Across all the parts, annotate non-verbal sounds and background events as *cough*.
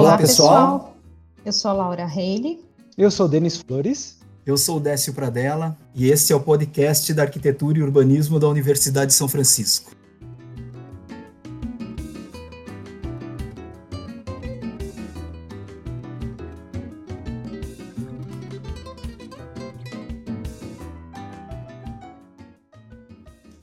Olá, pessoal. Eu sou a Laura Reile. Eu sou Denis Flores. Eu sou o Décio Pradella e este é o podcast da Arquitetura e Urbanismo da Universidade de São Francisco.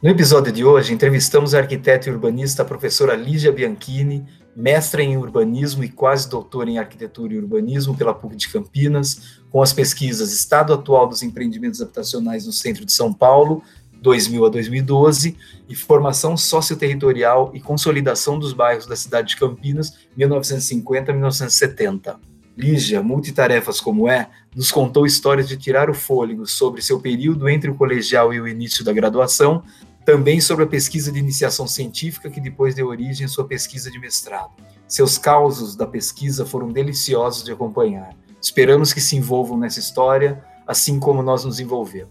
No episódio de hoje, entrevistamos a arquiteta e urbanista a professora Lígia Bianchini, mestra em urbanismo e quase doutora em arquitetura e urbanismo pela PUC de Campinas, com as pesquisas Estado Atual dos Empreendimentos Habitacionais no Centro de São Paulo, 2000 a 2012, e Formação Socioterritorial e Consolidação dos Bairros da cidade de Campinas, 1950 a 1970. Lígia, multitarefas como é, nos contou histórias de tirar o fôlego sobre seu período entre o colegial e o início da graduação, também sobre a pesquisa de iniciação científica que depois deu origem à sua pesquisa de mestrado. Seus causos da pesquisa foram deliciosos de acompanhar. Esperamos que se envolvam nessa história, assim como nós nos envolvemos.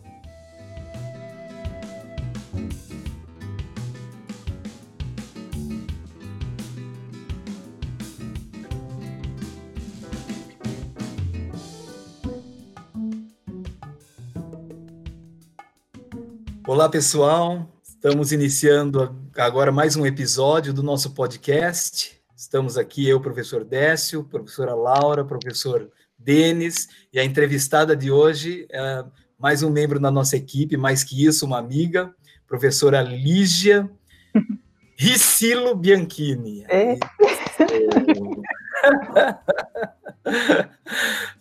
Olá, pessoal. Estamos iniciando agora mais um episódio do nosso podcast. Estamos aqui, eu, professor Décio, professora Laura, professor Denis, e a entrevistada de hoje é mais um membro da nossa equipe, mais que isso, uma amiga, professora Lígia *laughs* Ricilo Bianchini. É.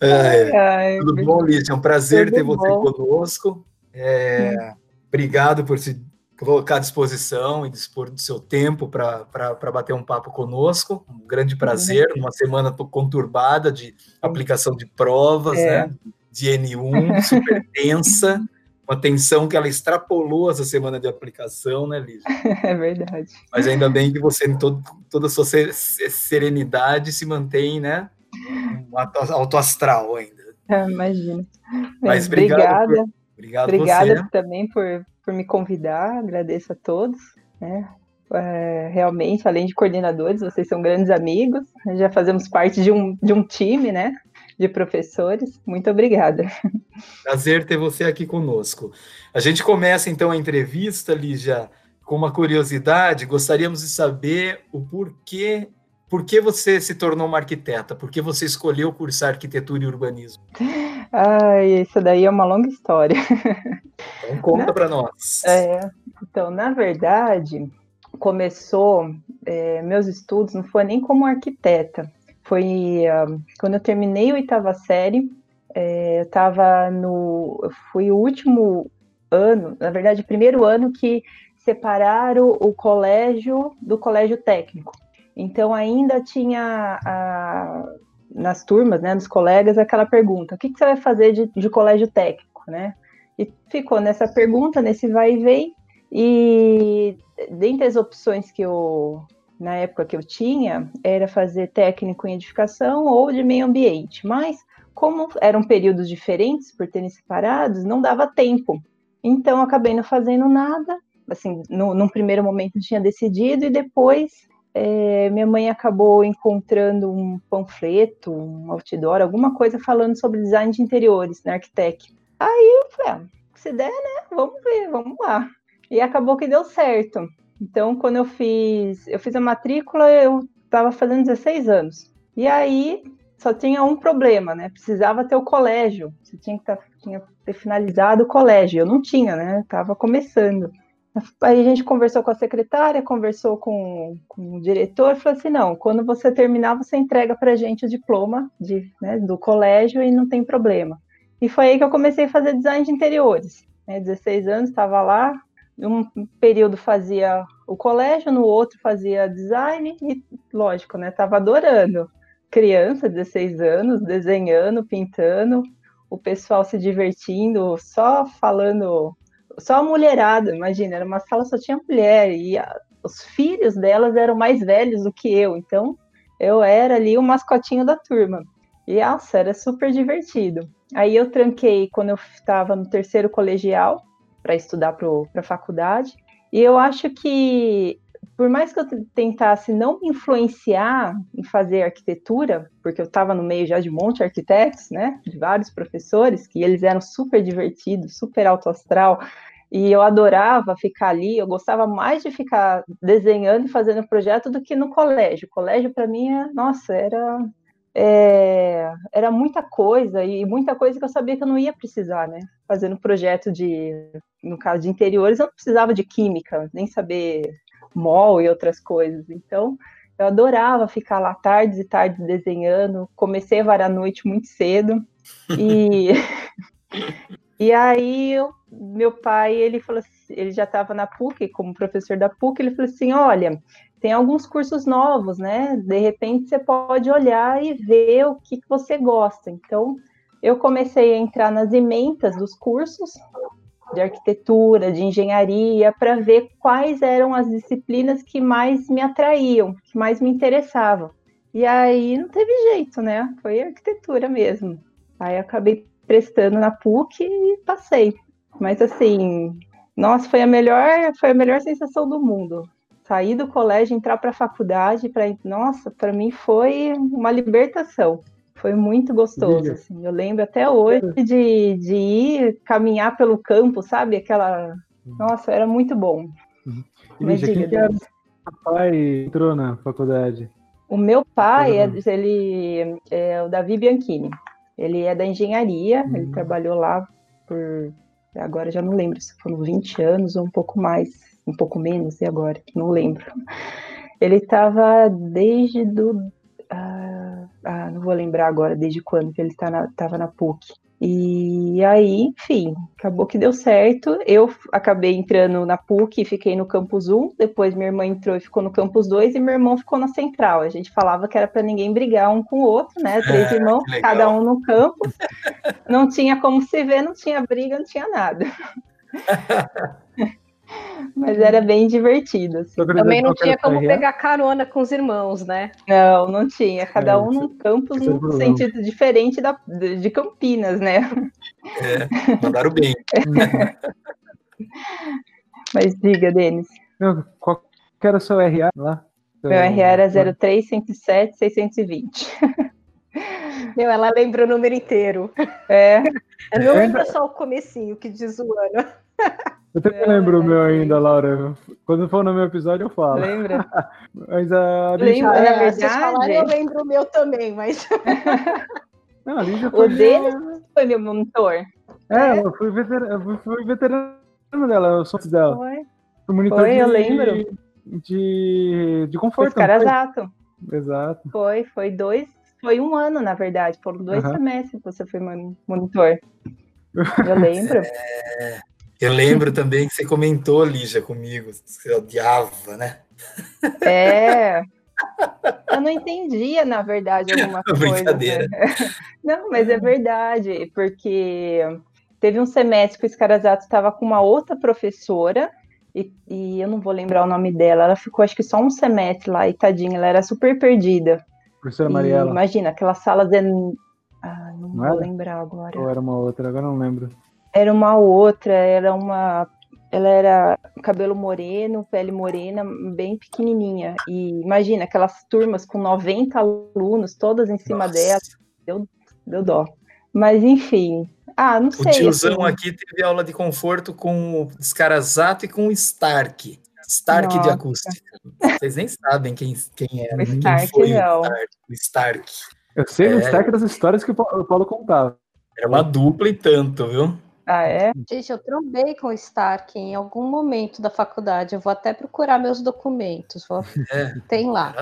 *laughs* é. Ai, tudo bom, Lígia? É um prazer ter bom. você conosco. É, obrigado por se colocar à disposição e dispor do seu tempo para bater um papo conosco. Um grande prazer, numa semana conturbada de aplicação de provas, é. né? De N1, super tensa, uma tensão que ela extrapolou essa semana de aplicação, né, Lígia? *laughs* É verdade. Mas ainda bem que você, em todo, toda a sua serenidade, se mantém, né? Um alto astral ainda. É, imagina. Mas obrigado. Obrigada. Por, obrigado Obrigada você. também por por me convidar, agradeço a todos. Né? É, realmente, além de coordenadores, vocês são grandes amigos, já fazemos parte de um, de um time, né? De professores. Muito obrigada. Prazer ter você aqui conosco. A gente começa então a entrevista, Lígia, com uma curiosidade. Gostaríamos de saber o porquê por que você se tornou uma arquiteta? Por que você escolheu cursar arquitetura e urbanismo? *laughs* Ah, isso daí é uma longa história. Então conta para nós. É, então, na verdade, começou é, meus estudos não foi nem como arquiteta. Foi uh, quando eu terminei a oitava série. É, eu estava no, fui o último ano, na verdade, o primeiro ano que separaram o colégio do colégio técnico. Então ainda tinha a, nas turmas, né, dos colegas, aquela pergunta: o que, que você vai fazer de, de colégio técnico, né? E ficou nessa pergunta, nesse vai e vem. E dentre as opções que eu, na época que eu tinha, era fazer técnico em edificação ou de meio ambiente. Mas, como eram períodos diferentes, por terem separados, não dava tempo. Então, acabei não fazendo nada. Assim, no, num primeiro momento tinha decidido e depois é, minha mãe acabou encontrando um panfleto, um outdoor, alguma coisa falando sobre design de interiores na Arquitec. Aí eu falei, ah, se der, né? Vamos ver, vamos lá. E acabou que deu certo. Então, quando eu fiz, eu fiz a matrícula, eu estava fazendo 16 anos. E aí só tinha um problema, né? Precisava ter o colégio. Você tinha que tá, tinha ter finalizado o colégio. Eu não tinha, né? Estava começando. Aí a gente conversou com a secretária, conversou com, com o diretor, falou assim: não, quando você terminar, você entrega para a gente o diploma de, né, do colégio e não tem problema. E foi aí que eu comecei a fazer design de interiores. Né, 16 anos, estava lá, um período fazia o colégio, no outro fazia design, e lógico, né? Estava adorando. Criança, 16 anos, desenhando, pintando, o pessoal se divertindo, só falando só a mulherada, imagina, era uma sala só tinha mulher e a, os filhos delas eram mais velhos do que eu, então eu era ali o mascotinho da turma. E nossa, era super divertido. Aí eu tranquei quando eu estava no terceiro colegial para estudar para a faculdade. E eu acho que por mais que eu tentasse não me influenciar em fazer arquitetura, porque eu estava no meio já de um monte de arquitetos, né, de vários professores, que eles eram super divertidos, super alto astral, e eu adorava ficar ali, eu gostava mais de ficar desenhando e fazendo projeto do que no colégio. O colégio, para mim, é, nossa, era, é, era muita coisa, e muita coisa que eu sabia que eu não ia precisar, né? Fazendo projeto de, no caso de interiores, eu não precisava de química, nem saber mol e outras coisas. Então, eu adorava ficar lá tardes e tardes desenhando. Comecei a varar a noite muito cedo. E, *laughs* e aí, eu, meu pai, ele falou assim, ele já estava na PUC, como professor da PUC, ele falou assim, olha, tem alguns cursos novos, né? De repente você pode olhar e ver o que, que você gosta. Então, eu comecei a entrar nas ementas dos cursos, de arquitetura, de engenharia, para ver quais eram as disciplinas que mais me atraíam, que mais me interessavam. E aí não teve jeito, né? Foi arquitetura mesmo. Aí acabei prestando na PUC e passei. Mas assim, nossa, foi a melhor, foi a melhor sensação do mundo. Sair do colégio, entrar para a faculdade, para nossa, para mim foi uma libertação. Foi muito gostoso, assim. Eu lembro até hoje de, de ir caminhar pelo campo, sabe? Aquela. Uhum. Nossa, era muito bom. Uhum. Mas diga, quem que era pai entrou na faculdade? O meu pai, é, ele é o Davi Bianchini. Ele é da engenharia, uhum. ele trabalhou lá por. Agora já não lembro se foram 20 anos ou um pouco mais, um pouco menos, e agora? Não lembro. Ele estava desde do. Ah, não vou lembrar agora desde quando que ele estava tá na, na PUC. E aí, enfim, acabou que deu certo. Eu acabei entrando na PUC e fiquei no campus 1, depois minha irmã entrou e ficou no campus 2 e meu irmão ficou na central. A gente falava que era para ninguém brigar um com o outro, né? *laughs* Três é, irmãos, cada um no campus. Não tinha como se ver, não tinha briga, não tinha nada. *laughs* Mas era bem divertido. Assim. Também não tinha como pegar carona com os irmãos, né? Não, não tinha. Cada é, um num campus num sentido diferente da, de Campinas, né? É, mandaram bem. *laughs* Mas diga, Denis. Qual que era o seu RA lá? Meu RA era 03107 620. *laughs* Meu, ela lembra o número inteiro. É. Eu não lembro só o comecinho que diz o ano. Eu também é, lembro o meu ainda, Laura. Quando for no meu episódio, eu falo. Lembra? *laughs* mas a Lembra, na é, verdade. eu lembro o meu também, mas. *laughs* Não, a Lígia foi. O dele foi meu monitor. É, eu fui, veterano, eu fui veterano dela, eu sou dela. Foi. Fui monitor foi, de, eu lembro. De, de conforto. Os caras exato. Exato. Foi, foi dois, foi um ano, na verdade. Foram dois uhum. semestres que você foi monitor. Eu *laughs* lembro. É... Eu lembro também que você comentou, Lígia, comigo, que você odiava, né? É. Eu não entendia, na verdade, alguma coisa. *laughs* Brincadeira. Né? *laughs* Não, mas é verdade, porque teve um semestre que o Escarazato estava com uma outra professora, e, e, eu não vou lembrar o nome dela, ela ficou acho que só um semestre lá, e tadinha, ela era super perdida. Professora Mariela. Imagina, aquelas salas. De... Ah, não, não vou era? lembrar agora. Ou era uma outra, agora não lembro era uma outra, era uma. Ela era cabelo moreno, pele morena, bem pequenininha. E imagina, aquelas turmas com 90 alunos, todas em cima Nossa. dela. Deu, deu dó. Mas enfim. Ah, não sei. O tiozão assim. aqui teve aula de conforto com o Descarazato e com o Stark. Stark Nossa. de acústica. Vocês nem sabem quem, quem é. O Stark, quem foi não. O Stark. O Stark. Eu sei é... o Stark das histórias que o Paulo contava. Era uma dupla e tanto, viu? Ah, é? Gente, eu trombei com o Stark em algum momento da faculdade. Eu vou até procurar meus documentos. Vou... *laughs* É, Tem lá.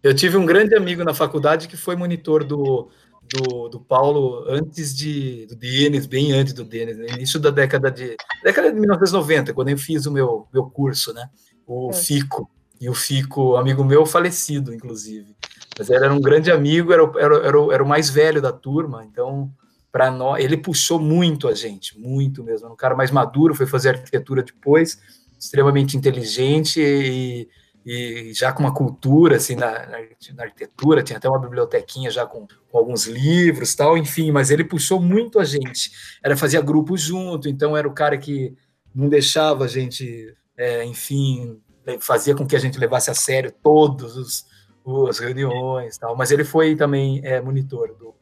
eu tive um grande amigo na faculdade que foi monitor do, do, do Paulo antes de, do Denis, bem antes do Denis, no início da década de década de 1990, quando eu fiz o meu, meu curso, né? O é. FICO. E o Fico, amigo meu, falecido, inclusive. Mas ele era um grande amigo, era, era, era, era o mais velho da turma, então para nós. Ele puxou muito a gente, muito mesmo. Um cara mais maduro, foi fazer arquitetura depois, extremamente inteligente e, e já com uma cultura assim na, na, arquitetura, tinha até uma bibliotequinha já com, com, alguns livros, tal, enfim. Mas ele puxou muito a gente. Era fazia grupo junto, então era o cara que não deixava a gente, é, enfim, fazia com que a gente levasse a sério todos os, as reuniões tal. Mas ele foi também é, monitor do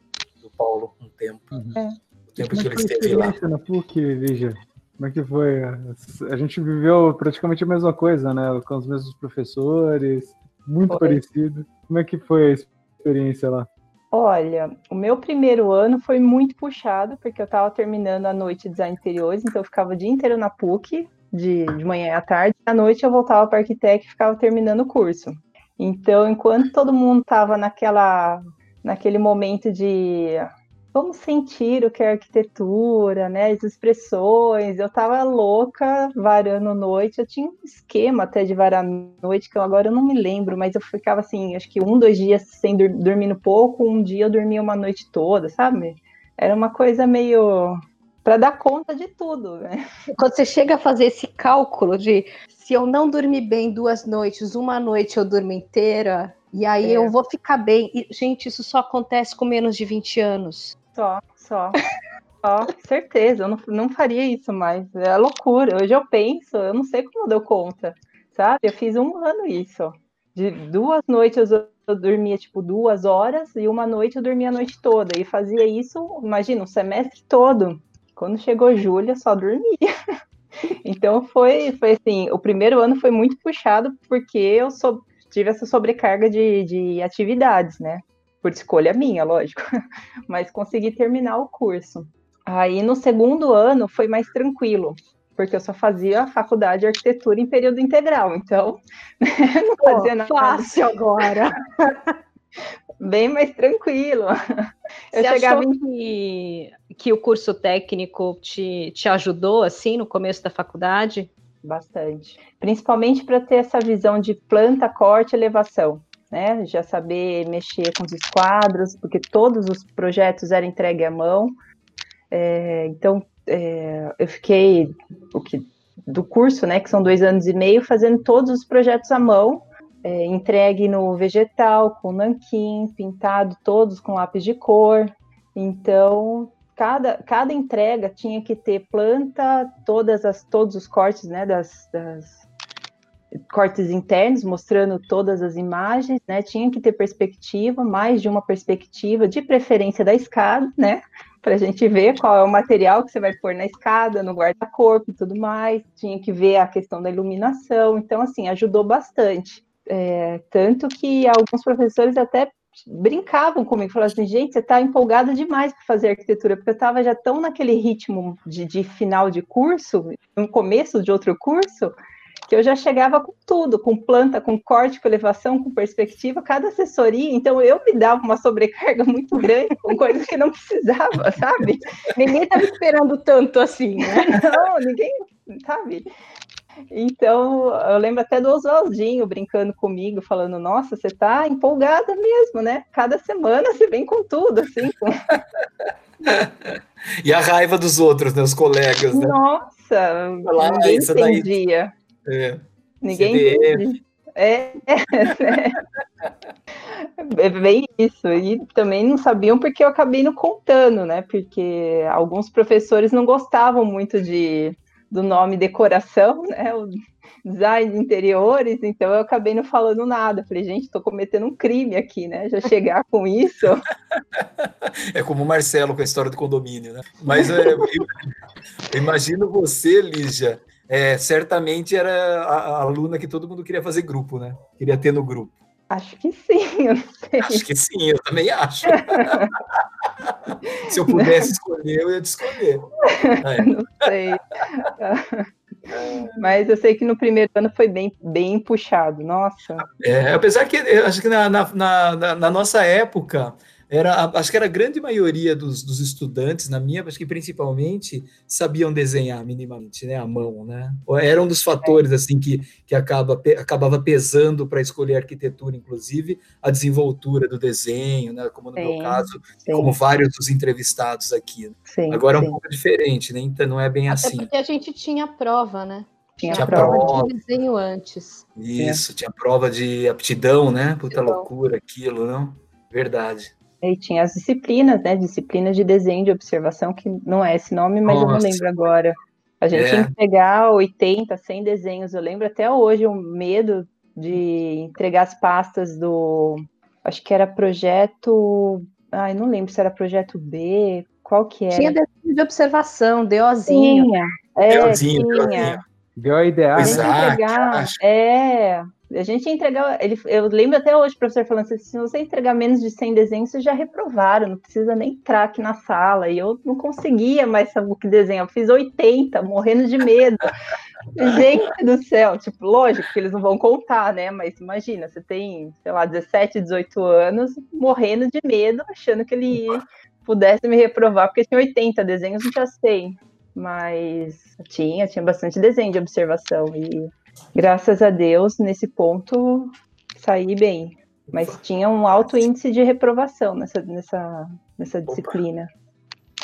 Paulo um tempo. Uhum. É. O tempo Como que ele esteve lá. Na PUC, Lígia? Como é que foi? A gente viveu praticamente a mesma coisa, né? Com os mesmos professores, muito foi. parecido. Como é que foi a experiência lá? Olha, o meu primeiro ano foi muito puxado, porque eu estava terminando a noite de design interiores, então eu ficava o dia inteiro na PUC, de, de manhã e à tarde. À noite eu voltava para arquiteto e ficava terminando o curso. Então, enquanto todo mundo estava naquela, naquele momento de vamos sentir o que é arquitetura, né, as expressões, eu estava louca varando noite, eu tinha um esquema até de varar noite, que eu, agora eu não me lembro, mas eu ficava assim, acho que um, dois dias sem dur dormindo pouco, um dia eu dormia uma noite toda, sabe? Era uma coisa meio para dar conta de tudo, né? Quando você chega a fazer esse cálculo de se eu não dormir bem duas noites, uma noite eu durmo inteira, e aí é. eu vou ficar bem. E, gente, isso só acontece com menos de 20 anos. Só, só. Só, certeza, eu não, não faria isso mais. É loucura. Hoje eu penso, eu não sei como deu conta, sabe? Eu fiz um ano isso. De duas noites eu, eu dormia tipo duas horas e uma noite eu dormia a noite toda. E fazia isso, imagina, um semestre todo. Quando chegou julho, eu só dormia. *laughs* Então foi, foi assim, o primeiro ano foi muito puxado porque eu so, tive essa sobrecarga de, de atividades, né? Por escolha minha, lógico. *laughs* Mas consegui terminar o curso. Aí no segundo ano foi mais tranquilo, porque eu só fazia a faculdade de arquitetura em período integral, então *laughs* não fazia nada. Fácil agora. *laughs* Bem mais tranquilo. Eu Você chegava achou que, que o curso técnico te, te ajudou assim no começo da faculdade? Bastante. Principalmente para ter essa visão de planta, corte, elevação. Né? Já saber mexer com os esquadros, porque todos os projetos eram entregues à mão. É, então, é, eu fiquei o que, do curso, né, que são dois anos e meio, fazendo todos os projetos à mão, é, entregue no vegetal, com nanquim, pintado todos com lápis de cor. Então, cada, cada entrega tinha que ter planta, todas as, todos os cortes, né, das, das cortes internos, mostrando todas as imagens, né, tinha que ter perspectiva, mais de uma perspectiva, de preferência da escada, né, *laughs* para a gente ver qual é o material que você vai pôr na escada, no guarda-corpo e tudo mais, tinha que ver a questão da iluminação, então, assim, ajudou bastante. É, tanto que alguns professores até brincavam comigo, falavam assim, gente, você está empolgada demais para fazer arquitetura, porque eu estava já tão naquele ritmo de, de, final de curso, no começo de outro curso, que eu já chegava com tudo, com planta, com corte, com elevação, com perspectiva, cada assessoria, então eu me dava uma sobrecarga *laughs* muito grande com coisas que não precisava, sabe? Ninguém estava esperando tanto assim, né? *laughs* Não, ninguém, sabe? Então, eu lembro até do Oswaldinho brincando comigo, falando: Nossa, você tá empolgada mesmo, né? Cada semana você vem com tudo, assim. Com... *laughs* e a raiva dos outros, né? Os colegas, né? Nossa, Lá, ninguém entendia. Daí... É. Ninguém entendia. É, *laughs* é, é bem isso. E também não sabiam porque eu acabei não contando, né? Porque alguns professores não gostavam muito de do nome decoração, né? O design de interiores, então eu acabei não falando nada. Falei, gente, estou cometendo um crime aqui, né? Já chegar com isso. *laughs* É como o Marcelo com a história do condomínio, né? Mas é, eu, eu imagino você, Lígia, é, certamente era a, a aluna que todo mundo queria fazer grupo, né? Queria ter no grupo. Acho que sim, *laughs* eu não sei. Acho que sim, eu também acho. *laughs* Se eu pudesse escolher, eu ia te escolher. *laughs* É. Não sei. Mas eu sei que no primeiro ano foi bem, bem puxado, nossa. É, apesar que acho que na, na, na, na nossa época era, acho que era a grande maioria dos, dos, estudantes, na minha, acho que principalmente, sabiam desenhar minimamente, né, a mão, né? Era um dos fatores, é. assim, que, que acaba, acabava pesando para escolher arquitetura, inclusive, a desenvoltura do desenho, né, como no sim, meu caso, sim. como vários dos entrevistados aqui. Né? Sim, Agora é um pouco diferente, né, então não é bem Até assim. porque a gente tinha prova, né? Tinha, tinha prova, prova de desenho antes. Isso, é. tinha prova de aptidão, né? Puta aptidão. loucura aquilo, não? Verdade. E tinha as disciplinas, né? Disciplinas de desenho de observação, que não é esse nome, mas Nossa. eu não lembro agora. A gente é. entregar 80, 100 desenhos. Eu lembro até hoje o medo de entregar as pastas do. Acho que era projeto. Ai, não lembro se era projeto B, qual que era? Tinha desenho de observação, DOzinho. Tinha. É, Deozinho, tinha. Deu a ideia. Exato. É, a gente entregar, ele, eu lembro até hoje o professor falando assim, se você entregar menos de 100 desenhos, vocês já reprovaram, não precisa nem entrar aqui na sala. E eu não conseguia mais saber o que desenhar, eu fiz 80, morrendo de medo. *laughs* gente do céu, tipo, lógico que eles não vão contar, né? Mas imagina, você tem, sei lá, 17, 18 anos, morrendo de medo, achando que ele pudesse me reprovar, porque tinha 80 desenhos, não já sei. Mas tinha, tinha bastante desenho de observação e graças a Deus, nesse ponto, saí bem. Mas tinha um alto índice de reprovação nessa, nessa, nessa disciplina.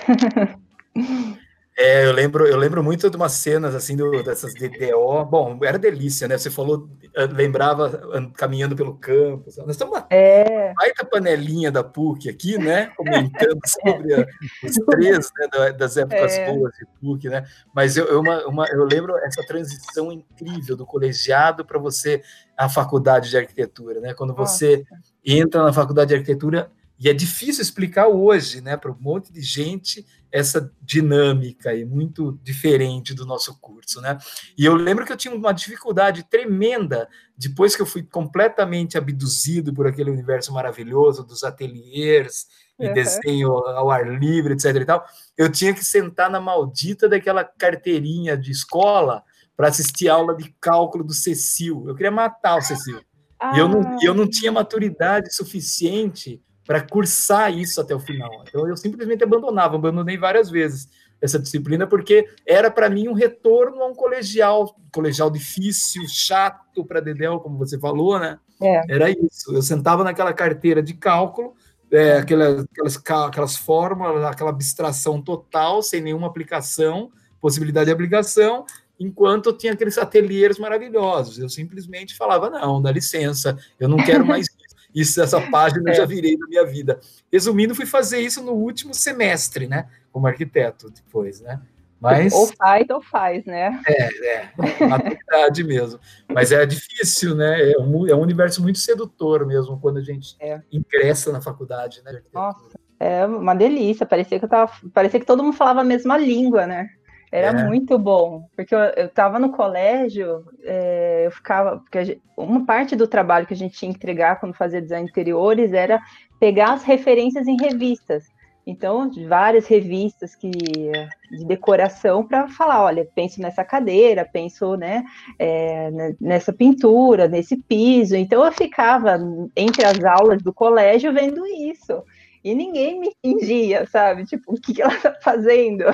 *laughs* É, eu lembro, eu lembro muito de umas cenas assim do, dessas DDO. Bom, era delícia, né? Você falou, eh, lembrava caminhando pelo campo. Nós estamos uma é. baita panelinha da PUC aqui, né? Comentando sobre a, os três né, das épocas é. boas de PUC, né? Mas eu, eu, uma, uma, eu lembro essa transição incrível do colegiado para você a faculdade de arquitetura, né? Quando você Nossa. entra na faculdade de arquitetura e é difícil explicar hoje, né, para um monte de gente essa dinâmica e muito diferente do nosso curso, né? E eu lembro que eu tinha uma dificuldade tremenda depois que eu fui completamente abduzido por aquele universo maravilhoso dos ateliês e uhum. desenho ao ar livre, etc. E tal. Eu tinha que sentar na maldita daquela carteirinha de escola para assistir aula de cálculo do Cecil. Eu queria matar o Cecil. Ah. E eu não, eu não tinha maturidade suficiente para cursar isso até o final. Então eu simplesmente abandonava, abandonei várias vezes essa disciplina porque era para mim um retorno a um colegial, colegial difícil, chato para Dedéu, como você falou, né? É. Era isso. Eu sentava naquela carteira de cálculo, é, aquelas, aquelas, aquelas fórmulas, aquela abstração total, sem nenhuma aplicação, possibilidade de aplicação, enquanto eu tinha aqueles ateliês maravilhosos. Eu simplesmente falava: não, dá licença, eu não quero *laughs* mais isso, essa página eu já é. virei na minha vida. Resumindo, fui fazer isso no último semestre, né? Como arquiteto, depois, né? Mas, ou faz ou faz, né? É, é, maturidade mesmo. Mas é difícil, né? É um, é um universo muito sedutor mesmo quando a gente é. ingressa na faculdade, né? Nossa, é uma delícia. Parecia que eu tava, parecia que todo mundo falava a mesma língua, né? Era é. muito bom, porque eu estava no colégio, é, eu ficava. Porque gente, uma parte do trabalho que a gente tinha que entregar quando fazia design interiores era pegar as referências em revistas. Então, várias revistas que de decoração para falar, olha, penso nessa cadeira, penso né, é, nessa pintura, nesse piso. Então, eu ficava entre as aulas do colégio vendo isso. E ninguém me fingia, sabe? Tipo, o que, que ela está fazendo?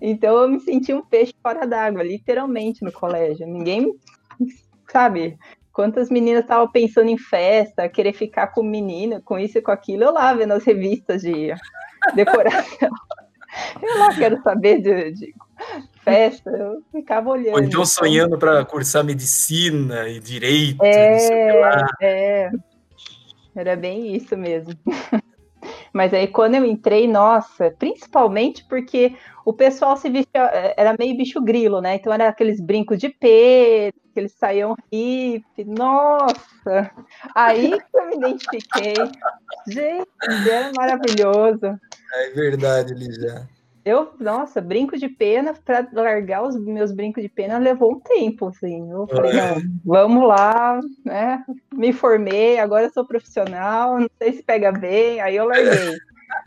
Então eu me senti um peixe fora d'água, literalmente, no colégio. Ninguém, sabe? Quantas meninas estavam pensando em festa, querer ficar com menino, com isso e com aquilo, eu lá vendo as revistas de decoração. *laughs* eu lá quero saber de, de festa, eu ficava olhando. Ou então sonhando para cursar medicina e direito. É, é, era bem isso mesmo. Mas aí quando eu entrei, nossa, principalmente porque o pessoal se vestia, é, era meio bicho grilo, né? Então era aqueles brincos de pé, que eles saíam hippie, nossa! Aí que eu me identifiquei. Gente, era maravilhoso. É verdade, Lígia. Eu, nossa, brinco de pena, para largar os meus brincos de pena levou um tempo, assim. Eu falei, não, vamos lá, né? Me formei, agora sou profissional, não sei se pega bem, aí eu larguei.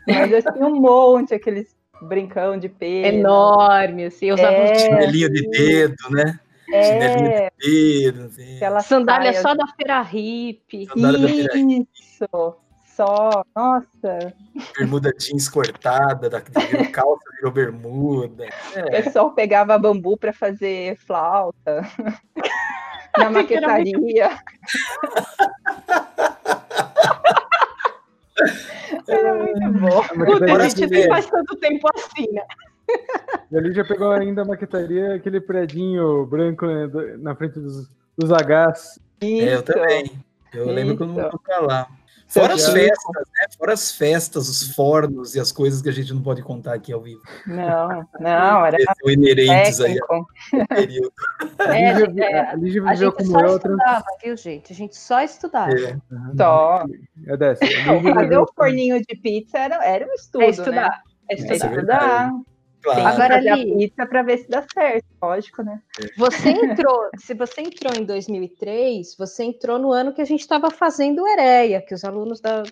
Mas eu tinha um monte, aqueles brincão de pena. Enorme, assim, eu usava é, um chinelinho de dedo, né? É, de dedo, assim. Sandália só da feira hippie. Sandália Isso só, nossa. Bermuda jeans cortada, da, virou calça virou bermuda. É. O pessoal pegava bambu para fazer flauta *laughs* na maquetaria. Era muito bom. Puta, a gente nem faz tanto tempo assim, né? E ali já pegou ainda a maquetaria, aquele predinho branco né, na frente dos, dos Hs. É, eu também. Eu Isso. lembro quando eu fui lá. Fora as festas, né? Fora as festas, os fornos e as coisas que a gente não pode contar aqui ao vivo. Não, não, era São inerentes aí ao período. É, a Lígia, é, a Lígia viveu a como eu. Estudava, viu, gente? A gente só estudava. É. Só. É dessa. Fazer o forninho de pizza era, era um estudo, é estudar. Né? É estudar. É estudar. Claro. Agora ali, pizza para ver se dá certo, lógico, né? Você entrou, *laughs* se você entrou em 2003, você entrou no ano que a gente estava fazendo Ereia, que os alunos da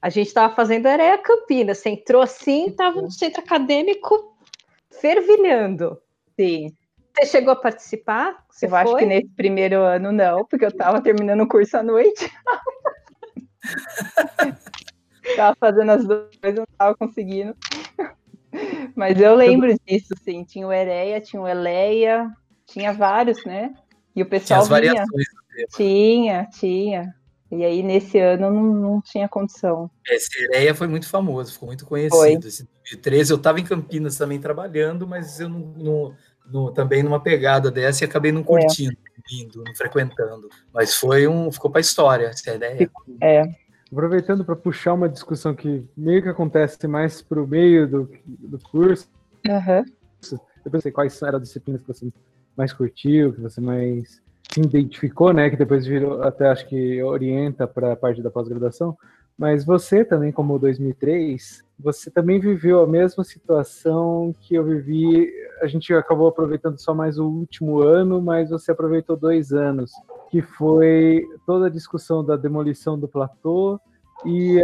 a gente estava fazendo Ereia Campinas. Você entrou assim, estava no centro acadêmico fervilhando. Sim. Você chegou a participar? Você eu foi? acho que nesse primeiro ano não, porque eu estava terminando o curso à noite. *laughs* Estava fazendo as duas, não estava conseguindo. Mas eu lembro disso, sim. Tinha o Ereia, tinha o Eleia, tinha vários, né? E o pessoal. Tinha as vinha. variações Tinha, tinha. E aí, nesse ano, não, não tinha condição. Esse Ereia foi muito famoso, ficou muito conhecido. Foi. Esse 2013, eu estava em Campinas também trabalhando, mas eu não, não, não, também numa pegada dessa e acabei não é. curtindo, é. não frequentando. Mas foi um. ficou para a história essa ideia. É. Aproveitando para puxar uma discussão que meio que acontece mais para o meio do, do curso, uhum. eu pensei quais eram as disciplinas que você mais curtiu, que você mais se identificou, né? Que depois virou, até acho que orienta para a parte da pós-graduação. Mas você também, como 2003, você também viveu a mesma situação que eu vivi. A gente acabou aproveitando só mais o último ano, mas você aproveitou dois anos que foi toda a discussão da demolição do platô e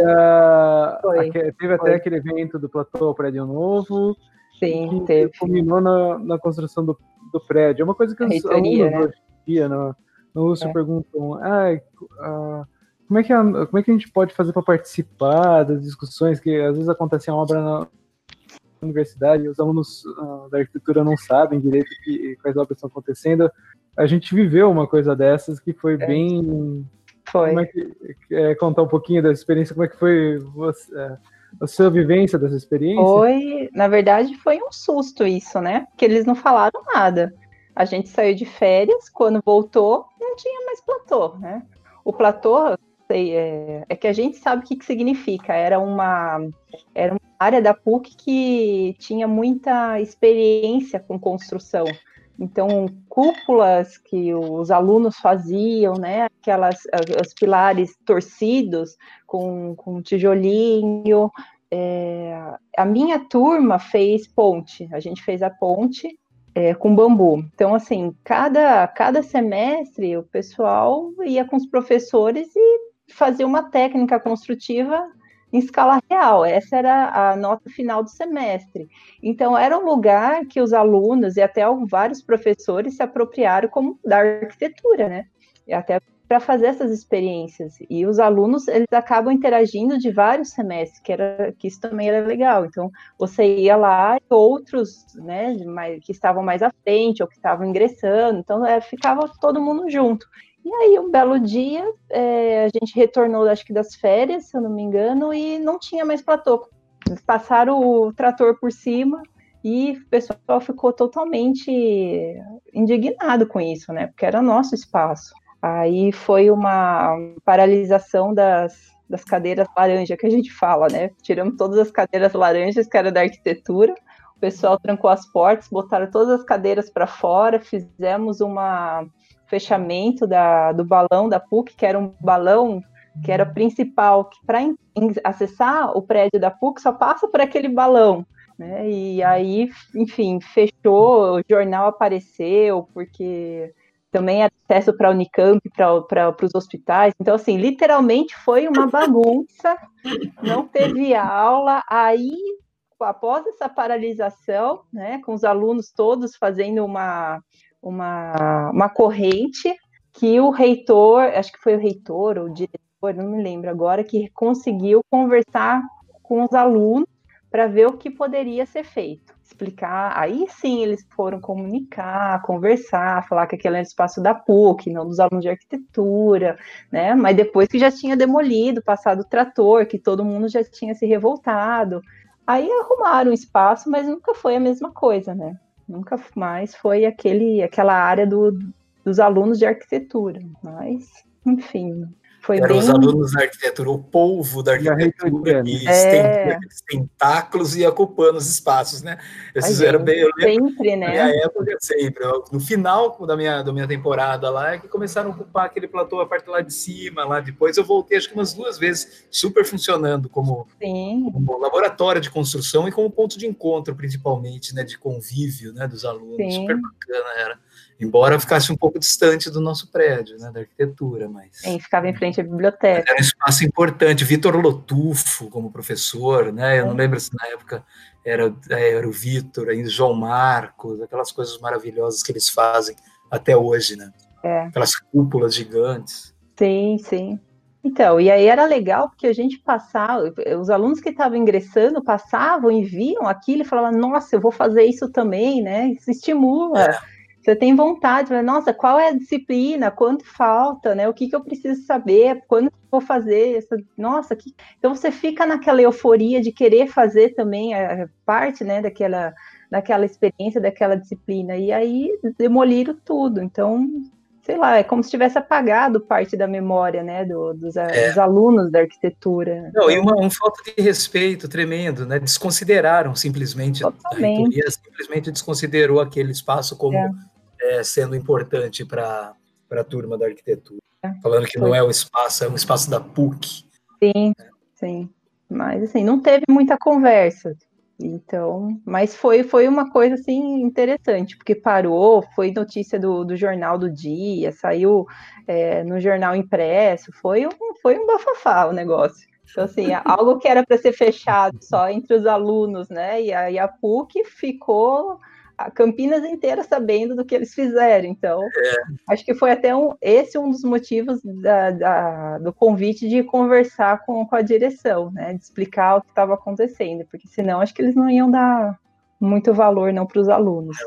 foi, teve foi. até aquele evento do platô prédio novo Sim, que teve. culminou na, na construção do, do prédio. É uma coisa que os Reitoria, alunos né? hoje em dia USP é. perguntam ah, como, é que a, como é que a gente pode fazer para participar das discussões que às vezes acontecem a obra na universidade e os alunos uh, da arquitetura não sabem direito que, quais obras estão acontecendo a gente viveu uma coisa dessas que foi é. bem. Foi. Como é que, é, contar um pouquinho dessa experiência? Como é que foi você, é, a sua vivência dessa experiência? Foi, na verdade, foi um susto isso, né? Porque eles não falaram nada. A gente saiu de férias, quando voltou, não tinha mais platô, né? O platô sei, é, é, que a gente sabe o que, que significa. Era uma, era uma área da PUC que tinha muita experiência com construção. Então, cúpulas que os alunos faziam, né, aquelas, os pilares torcidos com, com tijolinho. É, a minha turma fez ponte, a gente fez a ponte é, com bambu. Então, assim, cada, cada semestre o pessoal ia com os professores e fazia uma técnica construtiva em escala real. Essa era a nota final do semestre. Então, era um lugar que os alunos e até vários professores se apropriaram como da arquitetura, né? E até para fazer essas experiências. E os alunos, eles acabam interagindo de vários semestres, que, era, que isso também era legal. Então, você ia lá e outros, né, que estavam mais à frente ou que estavam ingressando, então é, ficava todo mundo junto. E aí, um belo dia, é, a gente retornou, acho que das férias, se eu não me engano, e não tinha mais platô. Passaram o trator por cima e o pessoal ficou totalmente indignado com isso, né? Porque era nosso espaço. Aí foi uma paralisação das, das cadeiras laranja que a gente fala, né? Tiramos todas as cadeiras laranjas que era da arquitetura, o pessoal trancou as portas, botaram todas as cadeiras para fora, fizemos uma fechamento da, do balão da PUC, que era um balão que era principal, que para acessar o prédio da PUC só passa por aquele balão. Né? E aí, enfim, fechou, o jornal apareceu, porque também era acesso para a Unicamp, para os hospitais. Então, assim, literalmente foi uma bagunça, não teve aula. Aí, após essa paralisação, né, com os alunos todos fazendo uma, uma, uma corrente que o reitor, acho que foi o reitor ou o diretor, não me lembro agora, que conseguiu conversar com os alunos para ver o que poderia ser feito. Explicar, aí sim eles foram comunicar, conversar, falar que aquele era espaço da PUC, não dos alunos de arquitetura, né? Mas depois que já tinha demolido, passado o trator, que todo mundo já tinha se revoltado. Aí arrumaram o espaço, mas nunca foi a mesma coisa, né? Nunca mais foi aquele, aquela área do, dos alunos de arquitetura. Mas, enfim, Foi Eram bem... os alunos da arquitetura, o polvo da arquitetura, que é. tentáculos e ocupando os espaços, né? Esses eram bem. Eu lembro, sempre, né? Na minha época, sempre. No final da minha, da minha temporada lá, é que começaram a ocupar aquele platô, a parte lá de cima, lá depois eu voltei, acho que umas duas vezes, super funcionando como, como laboratório de construção e como ponto de encontro, principalmente, né? De convívio, né? Dos alunos. Sim. Super bacana era embora ficasse um pouco distante do nosso prédio, né, da arquitetura, mas... Sim, ficava em frente à biblioteca. Era um espaço importante, Vitor Lotufo como professor, né, eu não lembro se na época era, é, era o Vitor, ainda João Marcos, aquelas coisas maravilhosas que eles fazem até hoje, né, é. aquelas cúpulas gigantes. Sim, sim. Então, e aí era legal porque a gente passava, os alunos que estavam ingressando passavam e viam aquilo e falavam, nossa, eu vou fazer isso também, né? Isso estimula. É você tem vontade, nossa, qual é a disciplina? Quanto falta, né? O que, que eu preciso saber? Quando vou fazer? Essa... Nossa, que... então você fica naquela euforia de querer fazer também a parte, né, daquela, daquela experiência, daquela disciplina. E aí demoliram tudo. Então, sei lá, é como se tivesse apagado parte da memória, né, do, dos, é. dos, alunos da arquitetura. Não, e uma, uma, falta de respeito tremendo, né, desconsideraram simplesmente, Totalmente. a reitoria simplesmente desconsiderou aquele espaço como é é, sendo importante para a turma da arquitetura. É. Falando que não é o espaço, é um espaço da PUC. Sim, sim. Mas assim, não teve muita conversa. Então, mas foi, foi uma coisa assim interessante, porque parou, foi notícia do, do jornal do dia, saiu é, no jornal impresso, foi um, foi um bafafá o negócio. Então, assim, *laughs* algo que era para ser fechado só entre os alunos, né? E a, e a PUC ficou a Campinas inteira sabendo do que eles fizeram. Então, é. acho que foi até um, esse um dos motivos da, da, do convite de conversar com, com a direção, né? De explicar o que estava acontecendo, porque senão acho que eles não iam dar muito valor não para os alunos.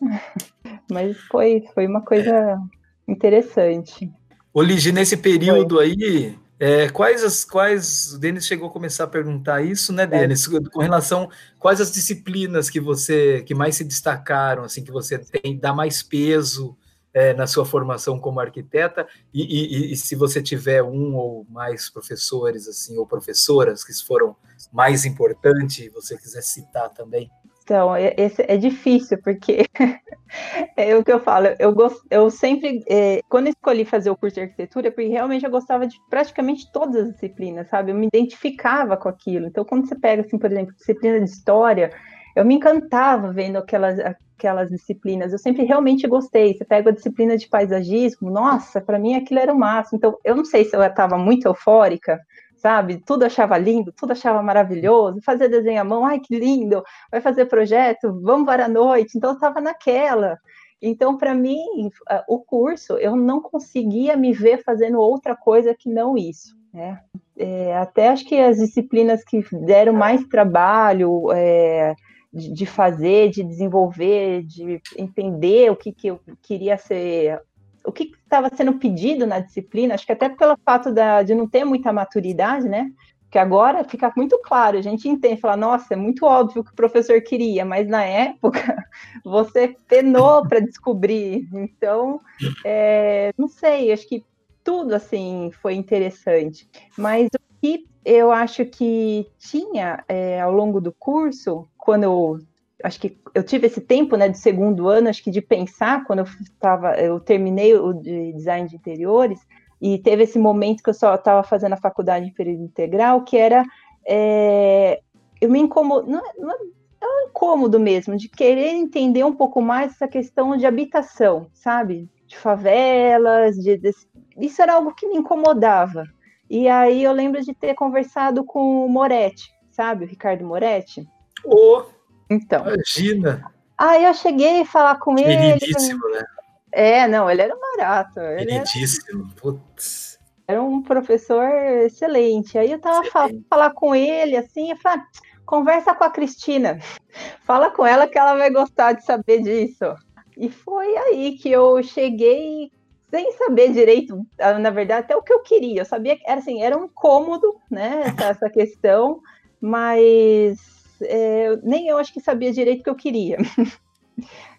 *laughs* Mas foi, foi uma coisa é. interessante. Ô, Ligi, nesse período foi. aí, é, quais as quais o Denis chegou a começar a perguntar isso, né. Denis? É. Com relação quais as disciplinas que você que mais se destacaram, assim, que você tem dá mais peso é, na sua formação como arquiteta e, e, e, se você tiver um ou mais professores assim ou professoras que foram mais importantes, você quiser citar também. Então, esse é difícil, porque *laughs* é o que eu falo, eu, gost, eu sempre, é, quando escolhi fazer o curso de arquitetura, porque realmente eu gostava de praticamente todas as disciplinas, sabe? Eu me identificava com aquilo. Então, quando você pega, assim, por exemplo, disciplina de história, eu me encantava vendo aquelas, aquelas disciplinas. Eu sempre realmente gostei. Você pega a disciplina de paisagismo, nossa, para mim aquilo era o máximo. Então, eu não sei se eu estava muito eufórica, sabe? Tudo achava lindo, tudo achava maravilhoso, fazer desenho à mão, ai que lindo, vai fazer projeto, vamos para a noite. Então eu estava naquela. Então, para mim, o curso, eu não conseguia me ver fazendo outra coisa que não isso. Né? É, até acho que as disciplinas que deram mais trabalho é, de, de, fazer, de desenvolver, de entender o que, que eu queria ser o que estava sendo pedido na disciplina, acho que até pelo fato da, de não ter muita maturidade, né? Que agora fica muito claro, a gente entende, fala, nossa, é muito óbvio o que o professor queria, mas na época *laughs* você penou para descobrir. Então, é, não sei, acho que tudo assim foi interessante. Mas o que eu acho que tinha é, ao longo do curso, quando eu acho que eu tive esse tempo, né, de segundo ano, acho que de pensar quando eu estava, eu terminei o de design de interiores e teve esse momento que eu só estava fazendo a faculdade em período integral, que era é, eu me incomodo, não, é, não é, é um incômodo mesmo de querer entender um pouco mais essa questão de habitação, sabe, de favelas, de, de isso era algo que me incomodava. E aí eu lembro de ter conversado com o Moretti, sabe, o Ricardo Moretti. Oh. Então. Imagina! Aí eu cheguei a falar com ele. Queridíssimo, né? É, não, ele era barato. Queridíssimo, era... putz. Era um professor excelente. Aí eu tava falando falar com ele, assim, eu falei, ah, conversa com a Cristina. *laughs* Fala com ela que ela vai gostar de saber disso. E foi aí que eu cheguei sem saber direito, na verdade, até o que eu queria. Eu sabia que era assim, era um cômodo, né, essa questão, mas é, nem eu acho que sabia direito o que eu queria. *laughs*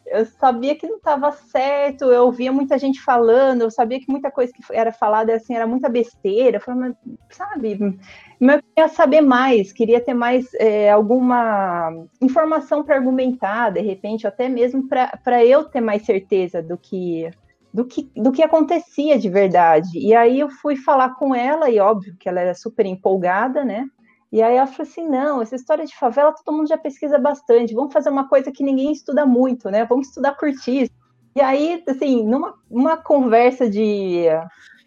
eu sabia que não estava certo, eu ouvia muita gente falando, eu sabia que muita coisa que era falada assim era muita besteira. Eu falava, sabe, mas eu queria saber mais, queria ter mais é, alguma informação para argumentar, de repente, até mesmo para eu ter mais certeza do que, do, que, do que acontecia de verdade. E aí eu fui falar com ela, e óbvio que ela era super empolgada, né? E aí ela falou assim: não, essa história de favela todo mundo já pesquisa bastante, vamos fazer uma coisa que ninguém estuda muito, né? Vamos estudar cortiço. E aí, assim, numa uma conversa de,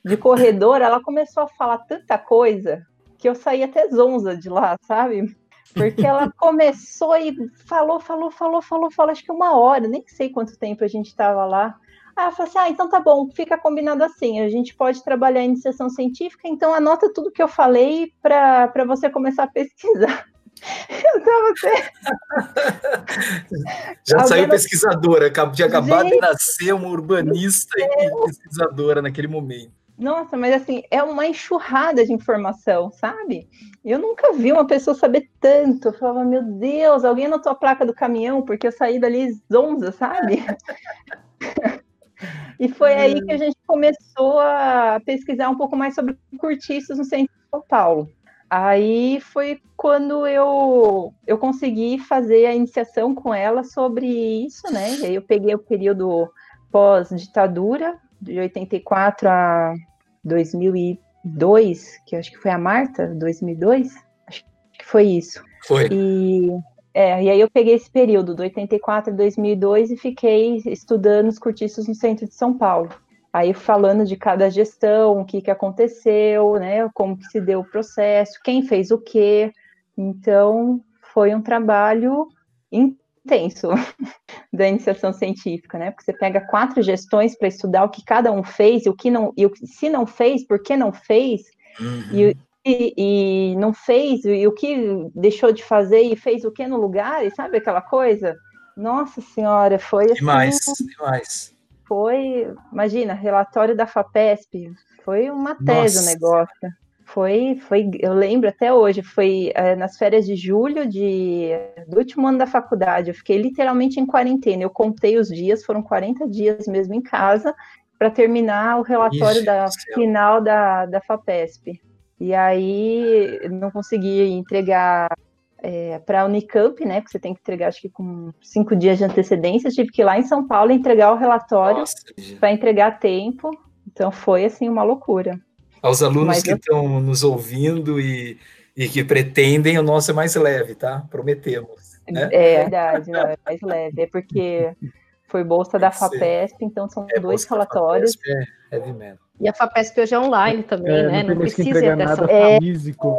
de corredor, ela começou a falar tanta coisa que eu saí até zonza de lá, sabe? Porque ela *laughs* começou e falou, falou, falou, falou, falou, acho que uma hora, nem sei quanto tempo a gente estava lá. Ela falou assim: ah, então tá bom, fica combinado assim. A gente pode trabalhar em iniciação científica, então anota tudo que eu falei para você começar a pesquisar. *laughs* Eu tava até... Já saiu pesquisadora, tinha acabado gente, de nascer uma urbanista e pesquisadora naquele momento. Nossa, mas assim, é uma enxurrada de informação, sabe? Eu nunca vi uma pessoa saber tanto. Eu falava, meu Deus, alguém anotou a placa do caminhão, porque eu saí dali zonza, sabe? *laughs* E foi aí que a gente começou a pesquisar um pouco mais sobre cortiços no centro de São Paulo. Aí foi quando eu, eu consegui fazer a iniciação com ela sobre isso, né? E aí eu peguei o período pós-ditadura, de 84 a 2002, que acho que foi a Marta, 2002, acho que foi isso. Foi. E é, e aí eu peguei esse período, do 84 a 2002, e fiquei estudando os cortiços no centro de São Paulo. Aí falando de cada gestão, o que, que aconteceu, né, como que se deu o processo, quem fez o quê. Então, foi um trabalho intenso *laughs* da iniciação científica, né? Porque você pega quatro gestões para estudar o que cada um fez e o que não, e o, se não fez, por que não fez, uhum. e, e, não fez, e o que deixou de fazer e fez o que no lugar, e sabe aquela coisa? Nossa Senhora, foi assim. Demais, demais. Foi, imagina, relatório da FAPESP, foi uma tese Nossa. o negócio. Foi, foi, eu lembro até hoje, foi é, nas férias de julho de, do último ano da faculdade. Eu fiquei literalmente em quarentena. Eu contei os dias, foram 40 dias mesmo em casa, para terminar o relatório da final da, da FAPESP. E aí não consegui entregar é, para a Unicamp, né? Porque você tem que entregar, acho que com cinco dias de antecedência. Tive que ir lá em São Paulo entregar o relatório para entregar a tempo. Então foi assim uma loucura. Aos alunos Mas que eu... estão nos ouvindo e, e que pretendem, o nosso é mais leve, tá? Prometemos. Né? É verdade, não, é mais leve. É porque foi bolsa da FAPESP, então são é, dois relatórios. FAPESP é heavy metal. E a FAPESP hoje é online também, é, né? Não, não precisa dessa. É, físico.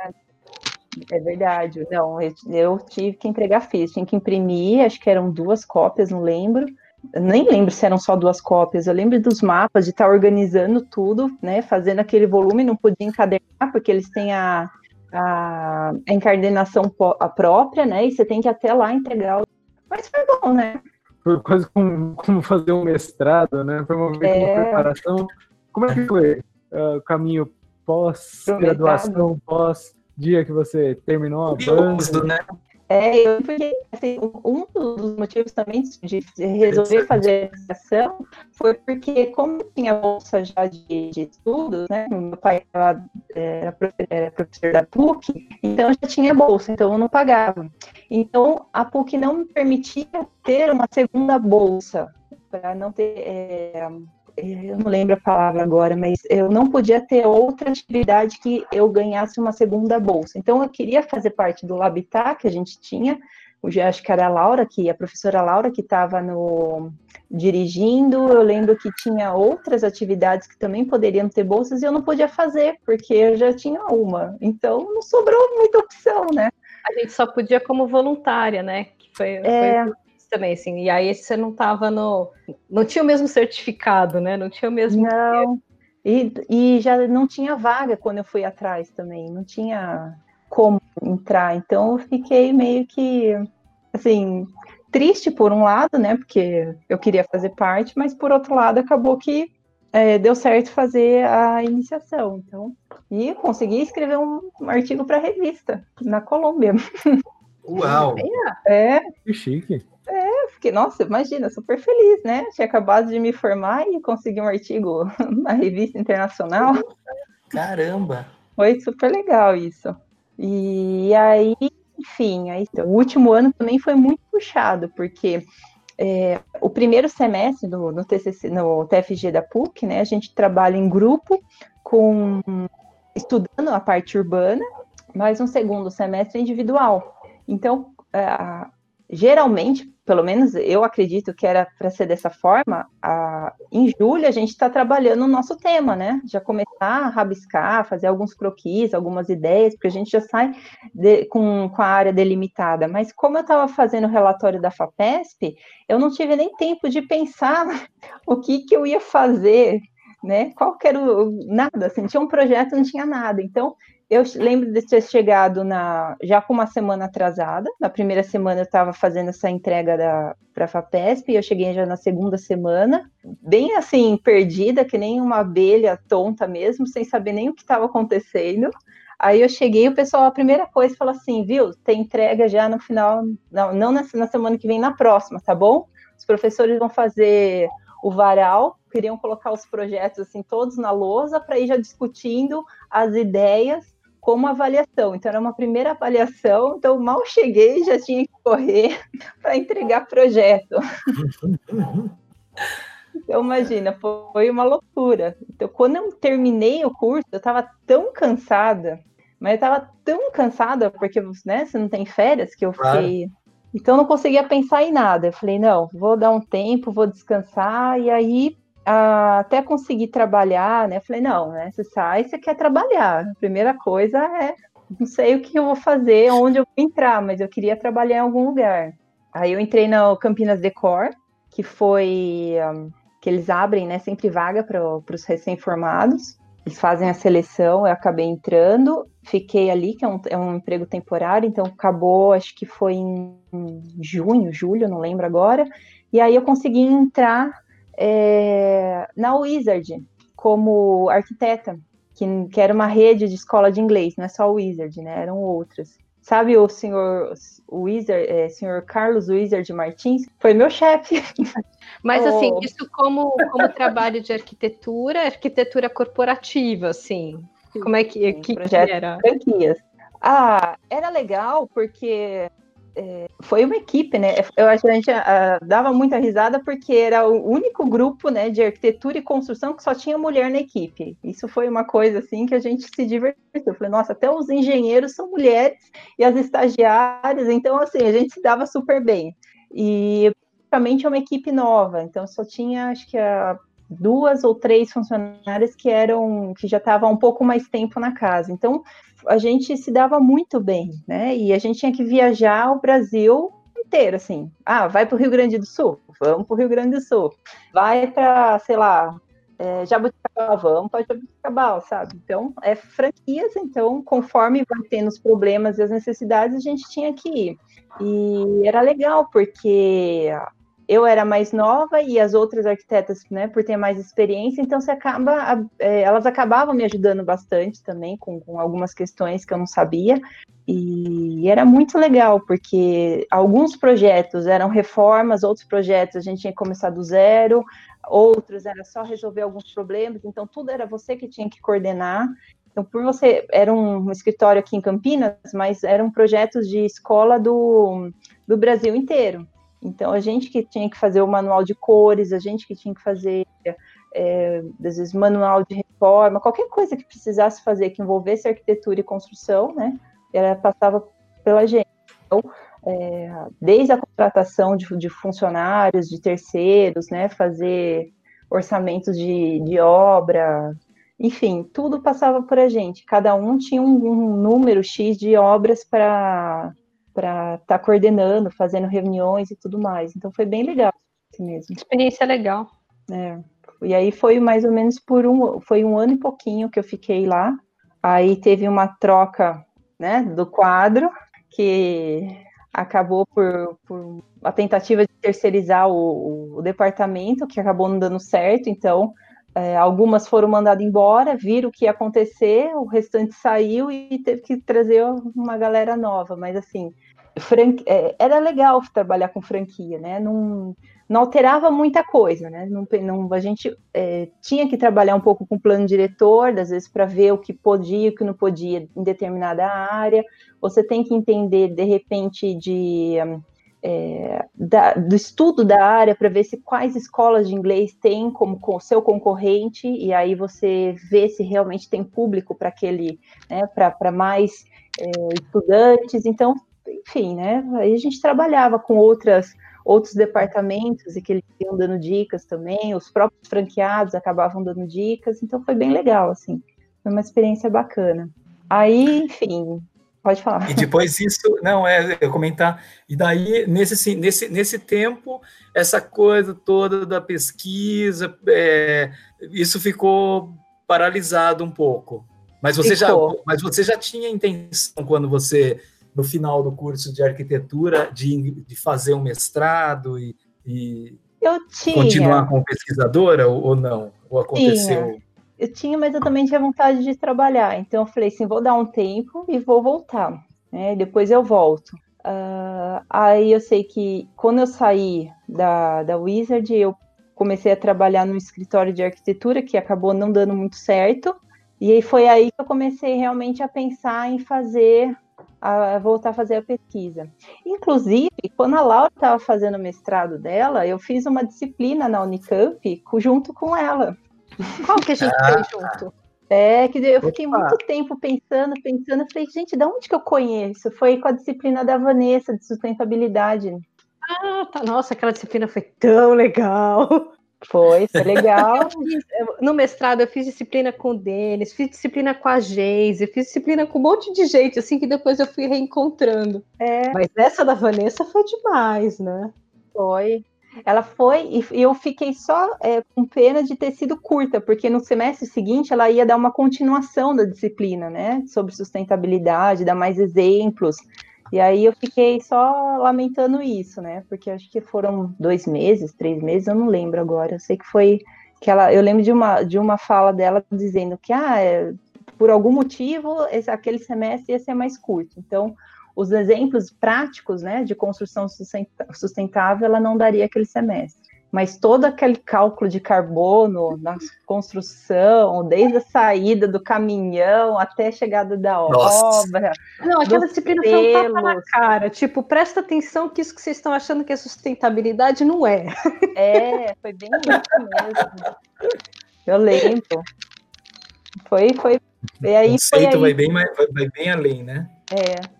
É, é verdade. Não, eu, tive que entregar físico, tinha que imprimir, acho que eram duas cópias, não lembro. Eu nem lembro se eram só duas cópias. Eu lembro dos mapas, de estar organizando tudo, né? Fazendo aquele volume, não podia encadernar, porque eles têm a, a, a encadernação própria, né? E você tem que até lá entregar. Mas foi bom, né? Foi quase como, como fazer um mestrado, né? Foi uma, é... uma preparação. Como é que foi uh, o caminho pós-graduação, pós-dia que você terminou a banda? Né? É, eu porque assim, um dos motivos também de resolver fazer a ação foi porque, como eu tinha bolsa já de, de estudos, né? Meu pai era, era, professor da PUC, então já tinha bolsa, então eu não pagava. Então a PUC não me permitia ter uma segunda bolsa para não ter é, eu não lembro a palavra agora, mas eu não podia ter outra atividade que eu ganhasse uma segunda bolsa. Então, eu queria fazer parte do Labitat que a gente tinha, hoje acho que era a Laura, que a professora Laura que estava no dirigindo, eu lembro que tinha outras atividades que também poderiam ter bolsas e eu não podia fazer, porque eu já tinha uma. Então, não sobrou muita opção, né? A gente só podia como voluntária, né? Que foi, é... foi também, assim. E aí você não estava no. Não tinha o mesmo certificado, né? Não tinha o mesmo. Não. E, e já não tinha vaga quando eu fui atrás também. Não tinha como entrar. Então eu fiquei meio que. Assim, triste por um lado, né? Porque eu queria fazer parte, mas por outro lado acabou que é, deu certo fazer a iniciação. Então, e consegui escrever um artigo para a revista na Colômbia. Uau! *laughs* É. Que chique. É, fiquei, nossa, imagina, super feliz, né? Tinha acabado de me formar e consegui um artigo *laughs* na revista internacional. Caramba! Foi super legal isso. E aí, enfim, aí, o último ano também foi muito puxado, porque é, o primeiro semestre no, no, TCC, no TFG da PUC, né, a gente trabalha em grupo com estudando a parte urbana, mas um segundo semestre individual. Então, é, geralmente, pelo menos eu acredito que era para ser dessa forma, a, em julho a gente está trabalhando o nosso tema, né? Já começar a rabiscar, fazer alguns croquis, algumas ideias, porque a gente já sai de, com, com a área delimitada. Mas como eu estava fazendo o relatório da FAPESP, eu não tive nem tempo de pensar *laughs* o que, que eu ia fazer, né? Qual que era o, nada, assim, tinha um projeto, não tinha nada. Então, eu lembro de ter chegado na, já com uma semana atrasada. Na primeira semana eu estava fazendo essa entrega para a FAPESP, e eu cheguei já na segunda semana, bem assim, perdida, que nem uma abelha tonta mesmo, sem saber nem o que estava acontecendo. Aí eu cheguei, o pessoal, a primeira coisa falou assim, viu, tem entrega já no final, não, não na, na semana que vem, na próxima, tá bom? Os professores vão fazer o varal, queriam colocar os projetos assim todos na lousa para ir já discutindo as ideias como avaliação. Então, era uma primeira avaliação, então mal cheguei, já tinha que correr *laughs* para entregar projeto. *laughs* Então, imagina, foi uma loucura. Então, quando eu terminei o curso, eu estava tão cansada, mas eu estava tão cansada, porque né, você não tem férias, que eu fiquei. Claro. Então, eu não conseguia pensar em nada. Eu falei, não, vou dar um tempo, vou descansar, e aí até conseguir trabalhar, né? Falei, não, né? Você sai, você quer trabalhar. A primeira coisa é, não sei o que eu vou fazer, onde eu vou entrar, mas eu queria trabalhar em algum lugar. Aí eu entrei no Campinas Decor, que foi um, que eles abrem, né? Sempre vaga para os recém-formados. Eles fazem a seleção, eu acabei entrando, fiquei ali, que é um, é um emprego temporário, então acabou, acho que foi em junho, julho, não lembro agora. E aí eu consegui entrar é, na Wizard como arquiteta, que, que, era uma rede de escola de inglês, não é só Wizard, né? Eram outras. Sabe o senhor o Wizard, é, senhor Carlos Wizard Martins? Foi meu chefe. *laughs* Mas oh. assim, isso como, como trabalho de arquitetura, arquitetura corporativa, assim. Como é que, Sim, que, que era? Franquias. Ah, era legal porque foi uma equipe, né? Eu acho que a gente uh, dava muita risada porque era o único grupo, né, de arquitetura e construção que só tinha mulher na equipe. Isso foi uma coisa assim que a gente se divertiu. Eu falei, nossa, até os engenheiros são mulheres e as estagiárias, então assim a gente se dava super bem. E praticamente é uma equipe nova, então só tinha acho que a duas ou três funcionárias que eram que já estavam um pouco mais tempo na casa. Então a gente se dava muito bem, né? E a gente tinha que viajar o Brasil inteiro, assim. Ah, vai para o Rio Grande do Sul? Vamos para o Rio Grande do Sul. Vai para, sei lá, é, Jabuticabal, vamos para Jabuticabal, sabe? Então, é franquias, então, conforme vai tendo os problemas e as necessidades, a gente tinha que ir. E era legal, porque eu era mais nova e as outras arquitetas, né, por ter mais experiência, então você acaba, é, elas acabavam me ajudando bastante também com, com, algumas questões que eu não sabia e era muito legal porque alguns projetos eram reformas, outros projetos a gente tinha que começar do zero, outros era só resolver alguns problemas, então tudo era você que tinha que coordenar. Então, por você, era um escritório aqui em Campinas, mas eram projetos de escola do, do Brasil inteiro. Então, a gente que tinha que fazer o manual de cores, a gente que tinha que fazer, é, às vezes, manual de reforma, qualquer coisa que precisasse fazer que envolvesse arquitetura e construção, né, ela passava pela gente. Então, é, desde a contratação de, de, funcionários, de terceiros, né, fazer orçamentos de, de obra, enfim, tudo passava por a gente. Cada um tinha um, um número X de obras para para estar tá coordenando, fazendo reuniões e tudo mais. Então foi bem legal assim mesmo. Experiência legal. É. E aí foi mais ou menos por um, foi um ano e pouquinho que eu fiquei lá. Aí teve uma troca, né, do quadro que acabou por, por a tentativa de terceirizar o, o, departamento, que acabou não dando certo. Então é, algumas foram mandadas embora, viram o que ia acontecer, o restante saiu e teve que trazer uma galera nova. Mas assim, é, era legal trabalhar com franquia, né? Não, não alterava muita coisa, né? Não, não a gente é, tinha que trabalhar um pouco com o plano diretor, às vezes para ver o que podia e o que não podia em determinada área. Você tem que entender, de repente, de, é, da, do estudo da área para ver se quais escolas de inglês tem como com, seu concorrente, e aí você vê se realmente tem público para aquele, né, para mais é, estudantes. Então, enfim, né? Aí a gente trabalhava com outras outros departamentos e que eles iam dando dicas também, os próprios franqueados acabavam dando dicas, então foi bem legal, assim, foi uma experiência bacana. Aí, enfim, pode falar. E depois isso, não, é eu comentar, e daí, nesse, nesse, nesse tempo, essa coisa toda da pesquisa, é, isso ficou paralisado um pouco. Mas você, já, mas você já tinha intenção quando você no final do curso de arquitetura de, de fazer um mestrado e, e continuar como pesquisadora ou, ou, não? Ou aconteceu? Tinha. Eu tinha, mas eu também tinha vontade de trabalhar. Então eu falei assim, vou dar um tempo e vou voltar. Né? Depois eu volto. Uh, aí eu sei que quando eu saí da, da Wizard, eu comecei a trabalhar no escritório de arquitetura, que acabou não dando muito certo. E aí foi aí que eu comecei realmente a pensar em fazer a voltar a fazer a pesquisa. Inclusive, quando a Laura estava fazendo o mestrado dela, eu fiz uma disciplina na Unicamp junto com ela. Qual que a gente ah. fez junto? É, que eu fiquei Opa. muito tempo pensando, pensando, eu falei, gente, de onde que eu conheço? Foi com a disciplina da Vanessa, de sustentabilidade. Ah, tá, nossa, aquela disciplina foi tão legal. Foi, foi legal. *laughs* no mestrado eu fiz disciplina com o Denis, fiz disciplina com a Geise, fiz disciplina com um monte de gente, assim, que depois eu fui reencontrando. É. Mas essa da Vanessa foi demais, né? Foi. Ela foi, e eu fiquei só é, com pena de ter sido curta, porque no semestre seguinte ela ia dar uma continuação da disciplina, né? Sobre sustentabilidade, dar mais exemplos. E aí eu fiquei só lamentando isso, né? Porque acho que foram dois meses, três meses, eu não lembro agora. Eu sei que foi que ela, eu lembro de uma, de uma fala dela dizendo que ah, é, por algum motivo esse, aquele semestre ia ser mais curto. Então, os exemplos práticos, né, de construção sustentável, ela não daria aquele semestre mas todo aquele cálculo de carbono na construção, desde a saída do caminhão até a chegada da Nossa. obra. Não, aquela disciplina foi um tapa na cara. Tipo, presta atenção que isso que vocês estão achando que é sustentabilidade não é. É, foi bem isso mesmo. Eu lembro. Foi, foi. E aí o conceito foi aí... vai, bem, vai bem além, né? É.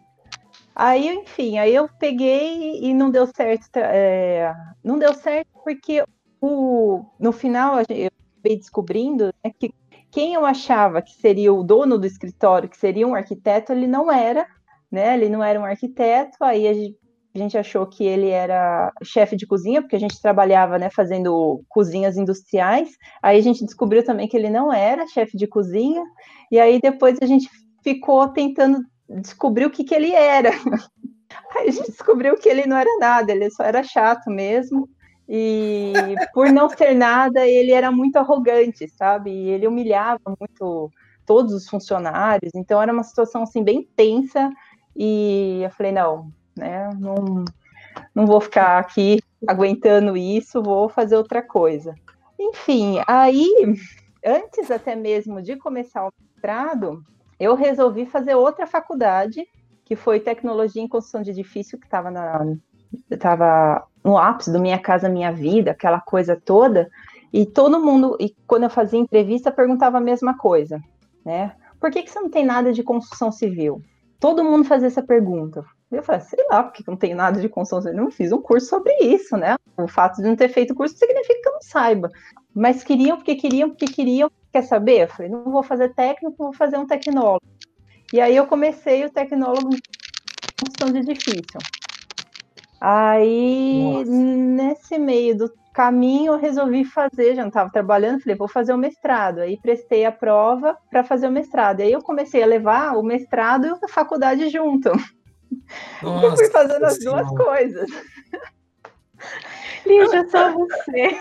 Aí, enfim, aí eu peguei e não deu certo. É, não deu certo porque o, no final eu acabei descobrindo né, que quem eu achava que seria o dono do escritório, que seria um arquiteto, ele não era, né? Ele não era um arquiteto, aí a gente, a gente achou que ele era chefe de cozinha, porque a gente trabalhava, né, fazendo cozinhas industriais. Aí a gente descobriu também que ele não era chefe de cozinha, e aí depois a gente ficou tentando descobriu o que, que ele era. *laughs* Aí a gente descobriu que ele não era nada, ele só era chato mesmo. E por não ser nada, ele era muito arrogante, sabe? E ele humilhava muito todos os funcionários. Então era uma situação assim bem tensa. E eu falei não, né? Não, não vou ficar aqui aguentando isso, vou fazer outra coisa. Enfim, aí antes até mesmo de começar o mestrado, eu resolvi fazer outra faculdade, que foi tecnologia em construção de edifício, que estava no ápice do Minha Casa Minha Vida, aquela coisa toda, e todo mundo, e quando eu fazia entrevista, perguntava a mesma coisa, né? Por que, que você não tem nada de construção civil? Todo mundo fazia essa pergunta. Eu falei, sei lá, porque não tem nada de construção civil. Não fiz um curso sobre isso, né? O fato de não ter feito curso significa que eu não saiba. Mas queriam, porque queriam, porque queriam, quer saber? Eu falei, não vou fazer técnico, vou fazer um tecnólogo. E aí eu comecei o tecnólogo em construção de edifício. Aí, Nossa. nesse meio do caminho, eu resolvi fazer, já não estava trabalhando, falei, vou fazer o mestrado. Aí prestei a prova para fazer o mestrado. Aí eu comecei a levar o mestrado e a faculdade junto. Nossa, *laughs* eu fui fazendo as duas coisas. *laughs* Lígia, só você.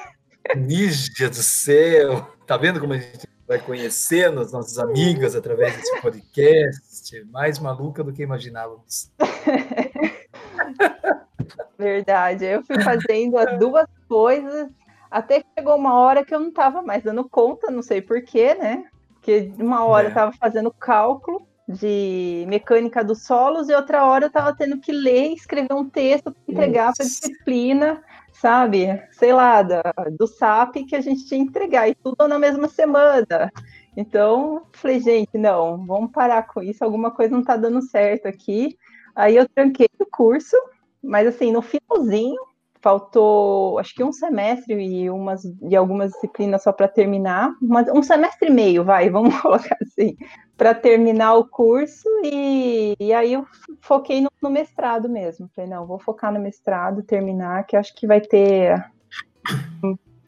Lígia do céu! Tá vendo como a gente vai conhecendo as nossas amigas através desse podcast? Mais maluca do que imaginávamos. *laughs* Verdade. Eu fui fazendo as duas coisas até que chegou uma hora que eu não estava mais dando conta, não sei porquê, né? Porque uma hora é. eu estava fazendo cálculo de mecânica dos solos e outra hora eu estava tendo que ler e escrever um texto para entregar para disciplina, sabe? Sei lá, da, do SAP que a gente tinha que entregar, e tudo na mesma semana. Então, falei, gente, não, vamos parar com isso, alguma coisa não está dando certo aqui. Aí eu tranquei o curso, mas assim, no finalzinho, faltou acho que um semestre e umas de algumas disciplinas só para terminar, mas um semestre e meio, vai, *laughs* vamos colocar assim, para terminar o curso e, e aí eu foquei no, no, mestrado mesmo. Falei, não, vou focar no mestrado, terminar, que acho que vai ter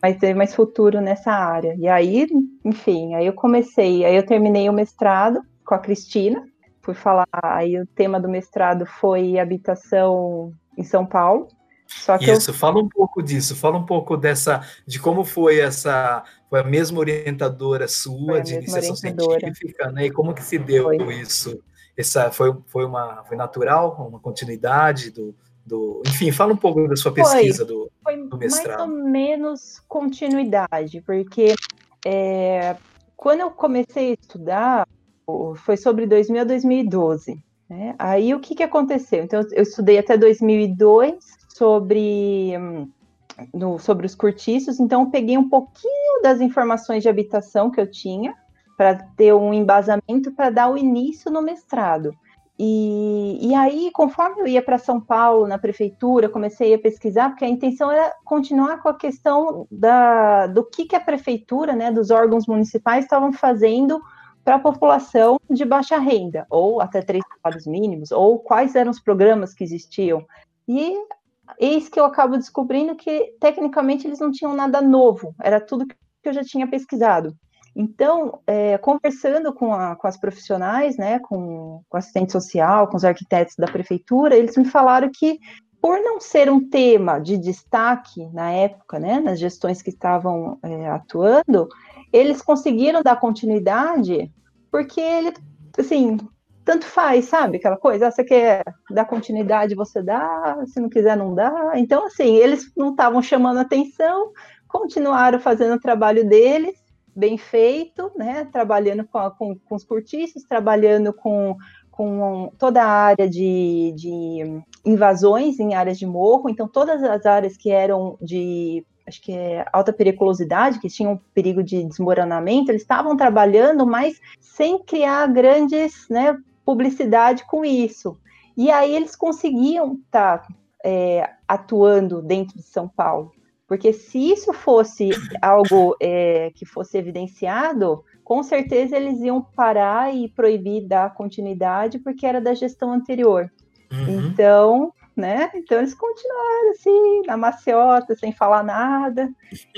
vai ter mais futuro nessa área. E aí, enfim, aí eu comecei, aí eu terminei o mestrado com a Cristina, fui falar, aí o tema do mestrado foi habitação em São Paulo. Isso, eu... fala um pouco disso, fala um pouco dessa, de como foi essa, foi a mesma orientadora sua de iniciação científica, né? E como que se deu foi. isso? Essa foi, foi uma, foi natural, uma continuidade do, do, enfim, fala um pouco da sua pesquisa foi, do, foi do mestrado. Mais ou menos continuidade, porque é, quando eu comecei a estudar, foi sobre 2000 a 2012. Né? Aí o que, que aconteceu? Então, eu estudei até 2002 sobre, no, sobre os cortiços, então eu peguei um pouquinho das informações de habitação que eu tinha para ter um embasamento para dar o início no mestrado. E, e aí, conforme eu ia para São Paulo, na prefeitura, comecei a pesquisar, porque a intenção era continuar com a questão da, do que, que a prefeitura, né, dos órgãos municipais estavam fazendo para a população de baixa renda, ou até três salários mínimos, ou quais eram os programas que existiam. E eis que eu acabo descobrindo que, tecnicamente, eles não tinham nada novo, era tudo que eu já tinha pesquisado. Então, é, conversando com, a, com, as profissionais, né, com, com assistente social, com os arquitetos da prefeitura, eles me falaram que, por não ser um tema de destaque na época, né, nas gestões que estavam é, atuando, eles conseguiram dar continuidade porque ele, assim, tanto faz, sabe? Aquela coisa, ah, você quer dar continuidade, você dá, se não quiser, não dá. Então, assim, eles não estavam chamando atenção, continuaram fazendo o trabalho deles, bem feito, né? Trabalhando com, a, com, com os cortiços, trabalhando com, com toda a área de, de invasões em áreas de morro, então todas as áreas que eram de acho que é alta periculosidade, que tinham perigo de desmoronamento, eles estavam trabalhando, mas sem criar grandes né, publicidade com isso. E aí eles conseguiam estar tá, é, atuando dentro de São Paulo. Porque se isso fosse algo é, que fosse evidenciado, com certeza eles iam parar e proibir dar continuidade, porque era da gestão anterior. Uhum. Então, né? Então eles continuaram assim, na maciota, sem falar nada,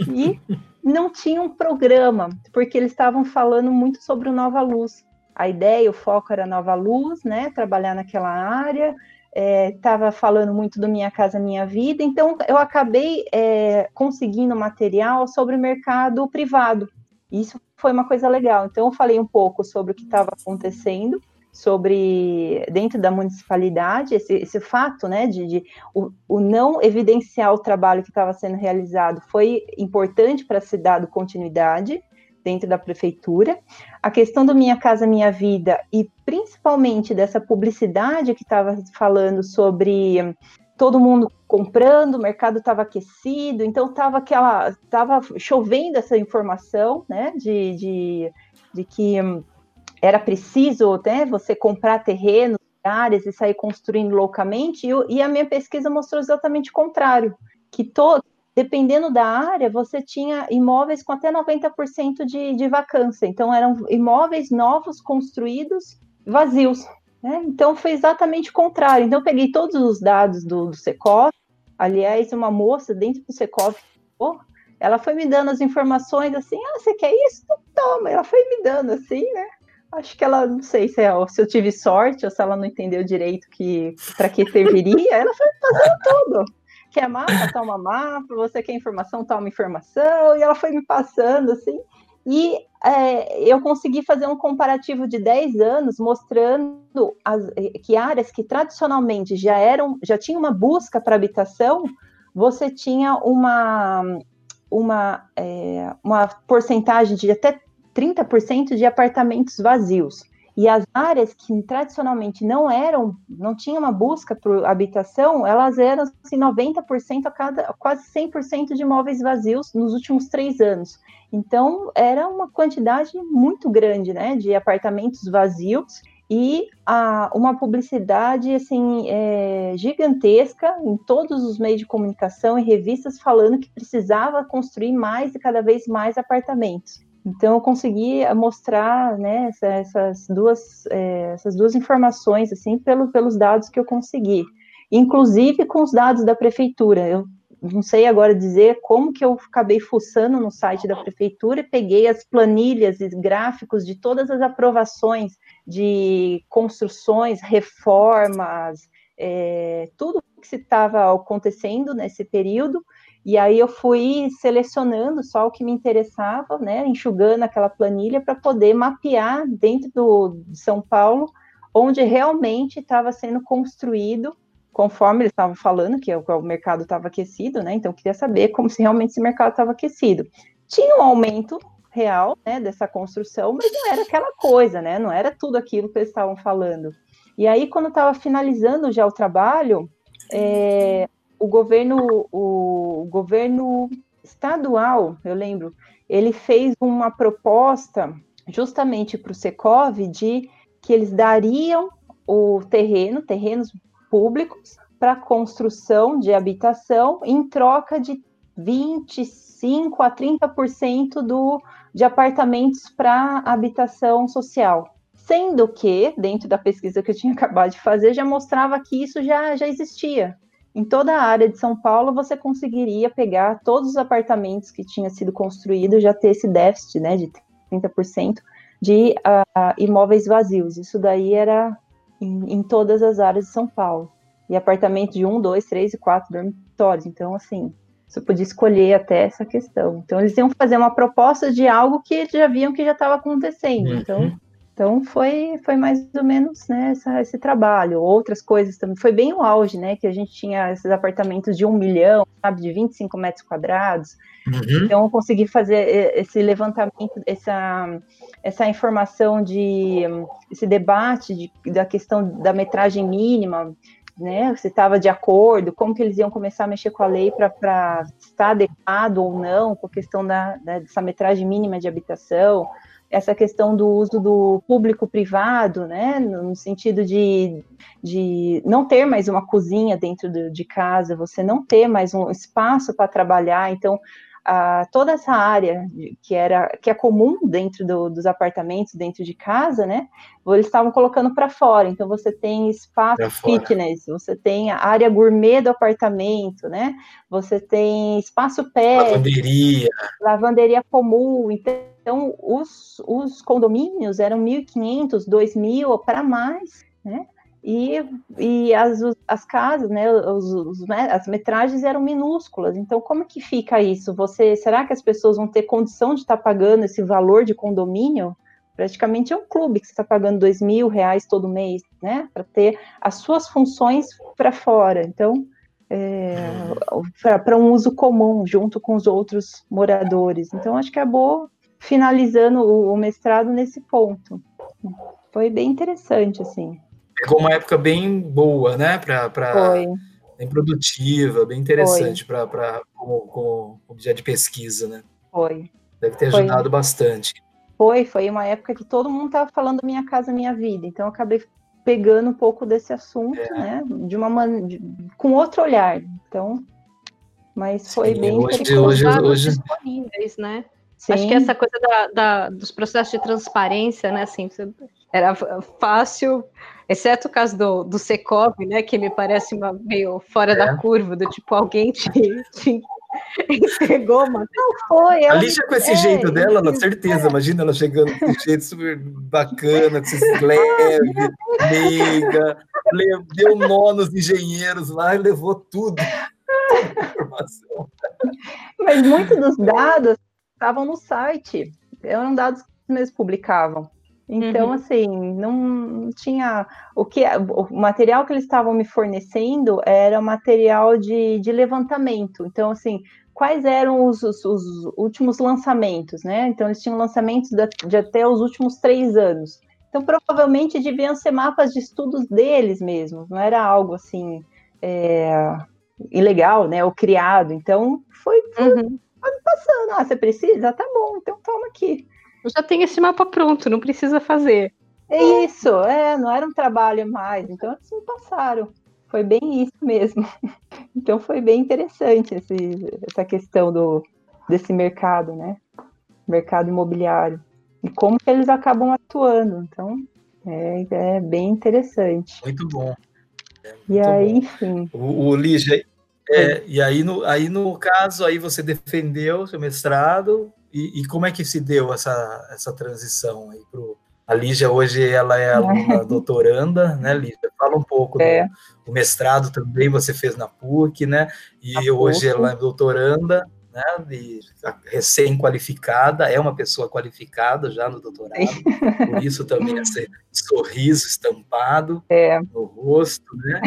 e *laughs* não tinham um programa, porque eles estavam falando muito sobre o Nova Luz. A ideia, o foco era Nova Luz, né? Trabalhar naquela área, estava é, falando muito do Minha Casa Minha Vida, então eu acabei é, conseguindo material sobre o mercado privado. Isso foi uma coisa legal. Então eu falei um pouco sobre o que estava acontecendo sobre dentro da municipalidade esse, esse fato, né, de, de o, o, não evidenciar o trabalho que estava sendo realizado foi importante para ser dado continuidade dentro da prefeitura. A questão do Minha Casa Minha Vida e principalmente dessa publicidade que estava falando sobre todo mundo comprando, o mercado estava aquecido, então estava aquela, estava chovendo essa informação, né, de, de, de que era preciso né, você comprar terrenos, áreas e sair construindo loucamente, e, e, a minha pesquisa mostrou exatamente o contrário, que todo, dependendo da área, você tinha imóveis com até 90% de, de vacância, então eram imóveis novos construídos vazios, né? Então foi exatamente o contrário. Então eu peguei todos os dados do, do Secov, aliás, uma moça dentro do Secov, ela foi me dando as informações assim, ah, você quer isso? Toma, ela foi me dando assim, né? Acho que ela, não sei se, é, se eu tive sorte ou se ela não entendeu direito que para que serviria, ela foi fazendo tudo. Quer mapa, toma mapa, você quer informação, toma informação, e ela foi me passando assim. E é, eu consegui fazer um comparativo de 10 anos mostrando as, que áreas que tradicionalmente já eram, já tinha uma busca para habitação, você tinha uma, uma, é, uma porcentagem de até 30% de apartamentos vazios. E as áreas que tradicionalmente não eram, não tinha uma busca por habitação, elas eram assim, 90% a cada, quase 100% de imóveis vazios nos últimos três anos. Então, era uma quantidade muito grande, né, de apartamentos vazios e a, uma publicidade assim é, gigantesca em todos os meios de comunicação e revistas falando que precisava construir mais e cada vez mais apartamentos. Então eu consegui mostrar né, essas, duas, é, essas duas informações assim pelo, pelos dados que eu consegui, inclusive com os dados da prefeitura. Eu não sei agora dizer como que eu acabei fuçando no site da prefeitura e peguei as planilhas e gráficos de todas as aprovações de construções, reformas, é, tudo que estava acontecendo nesse período e aí eu fui selecionando só o que me interessava, né, enxugando aquela planilha para poder mapear dentro do, de São Paulo onde realmente estava sendo construído, conforme eles estavam falando que o, o mercado estava aquecido, né? Então queria saber como se realmente esse mercado estava aquecido. Tinha um aumento real, né, dessa construção, mas não era aquela coisa, né? Não era tudo aquilo que eles estavam falando. E aí quando estava finalizando já o trabalho, é, o governo, o governo estadual, eu lembro, ele fez uma proposta justamente para o Secov de que eles dariam o terreno, terrenos públicos, para construção de habitação em troca de 25 a 30% do, de apartamentos para habitação social. Sendo que, dentro da pesquisa que eu tinha *laughs* acabado de fazer, já mostrava que isso já, já existia em toda a área de São Paulo você conseguiria pegar todos os apartamentos que tinha sido construído, já ter esse déficit, né, de 30% de uh, imóveis vazios. Isso daí era em, em, todas as áreas de São Paulo. E apartamentos de um, dois, três e quatro dormitórios. Então, assim, você podia escolher até essa questão. Então, eles iam fazer uma proposta de algo que já viam que já estava acontecendo. Então, uhum. Então foi, foi mais ou menos né, essa, esse trabalho. Outras coisas também. Foi bem o auge, né? Que a gente tinha esses apartamentos de um milhão, sabe, de 25 metros quadrados. Uhum. Então eu consegui fazer esse levantamento, essa, essa informação de esse debate de, da questão da metragem mínima, né? Se estava de acordo, como que eles iam começar a mexer com a lei para estar adequado ou não com a questão da, dessa metragem mínima de habitação essa questão do uso do público-privado, né, no sentido de, de não ter mais uma cozinha dentro de casa, você não ter mais um espaço para trabalhar, então toda essa área que era que é comum dentro do, dos apartamentos, dentro de casa, né? Eles estavam colocando para fora. Então você tem espaço fitness, você tem a área gourmet do apartamento, né? Você tem espaço pé, lavanderia, lavanderia comum. Então os, os condomínios eram 1.500, 2.000 para mais, né? E, e as, as casas, né, os, os, as metragens eram minúsculas. Então, como que fica isso? Você, será que as pessoas vão ter condição de estar tá pagando esse valor de condomínio? Praticamente é um clube que você está pagando dois mil reais todo mês, né, para ter as suas funções para fora. Então, é, para um uso comum, junto com os outros moradores. Então, acho que acabou finalizando o, o mestrado nesse ponto. Foi bem interessante, assim pegou uma época bem boa, né? Pra, pra, bem produtiva, bem interessante para como, como objeto de pesquisa, né? Foi. Deve ter ajudado foi. bastante. Foi, foi uma época que todo mundo estava falando minha casa, minha vida. Então eu acabei pegando um pouco desse assunto, é. né? De uma man... De, com outro olhar. Então, mas foi Sim, bem hoje, hoje, hoje... disponíveis, né? Sim. Acho que essa coisa da, da, dos processos de transparência, né? Assim, era fácil exceto o caso do, do Secov, né, que me parece uma, meio fora é. da curva, do tipo, alguém te, te entregou, mas não foi. A Lígia com esse é, jeito dela, na certeza, é. imagina ela chegando com esse jeito super bacana, leve, meiga, deu nó nos engenheiros lá e levou tudo. Mas muitos dos dados estavam no site eram dados que eles publicavam. Então, uhum. assim, não tinha. O, que, o material que eles estavam me fornecendo era material de, de levantamento. Então, assim, quais eram os, os, os, últimos lançamentos, né? Então, eles tinham lançamentos de, até os últimos três anos. Então, provavelmente deviam ser mapas de estudos deles mesmos, não era algo assim é, ilegal, né? Ou criado. Então, foi, foi, uhum. foi passando. Ah, você precisa? Tá bom, então toma aqui. Eu já tenho esse mapa pronto, não precisa fazer. É isso, é, não era um trabalho mais, então eles me passaram. Foi bem isso mesmo. *laughs* Então foi bem interessante esse, essa questão do, desse mercado, né? Mercado imobiliário. E como que eles acabam atuando. Então, é, é bem interessante. Muito bom. É muito e aí, bom. enfim. O, o Lígia, é, e aí no, aí no caso, aí você defendeu seu mestrado, e, e, como é que se deu essa, essa transição aí pro a Lígia hoje ela é aluna *laughs* doutoranda, né, Lígia? Fala um pouco é. do, do, mestrado também, você fez na PUC, né? E hoje ela é doutoranda, né? recém-qualificada, é uma pessoa qualificada já no doutorado, por isso também esse sorriso estampado é. no rosto, né?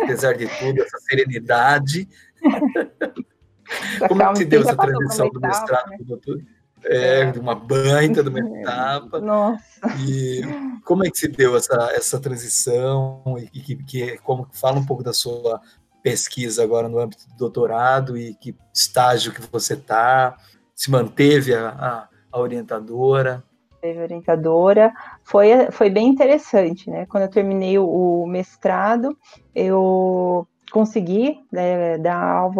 Apesar de tudo, essa serenidade. *laughs* *laughs* Como é que se deu essa transição do mestrado né? para o doutor? É, é, de uma baita, de uma *laughs* etapa. Nossa. E como é que se deu essa, essa transição? E que, que, como fala um pouco da sua pesquisa agora no âmbito do doutorado e que estágio que você está? Se manteve a, a, a orientadora? Teve orientadora. Foi, foi bem interessante, né? Quando eu terminei o, o mestrado, eu consegui né, dar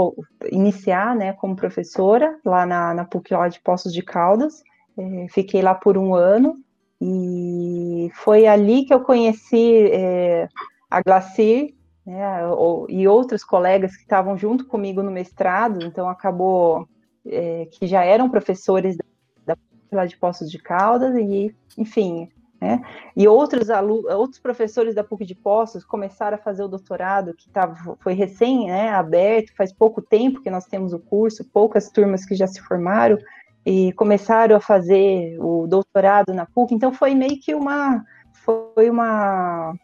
iniciar né, como professora lá na, na PUC de Poços de Caldas. É, fiquei lá por um ano e foi ali que eu conheci é, a Glacir né, e outros colegas que estavam junto comigo no mestrado, então acabou é, que já eram professores da, da de Poços de Caldas e, enfim, né? E outros outros professores da PUC de Poços começaram a fazer o doutorado, que tava, foi recém né, aberto, faz pouco tempo que nós temos o curso, poucas turmas que já se formaram, e começaram a fazer o doutorado na PUC, então foi meio que uma foi uma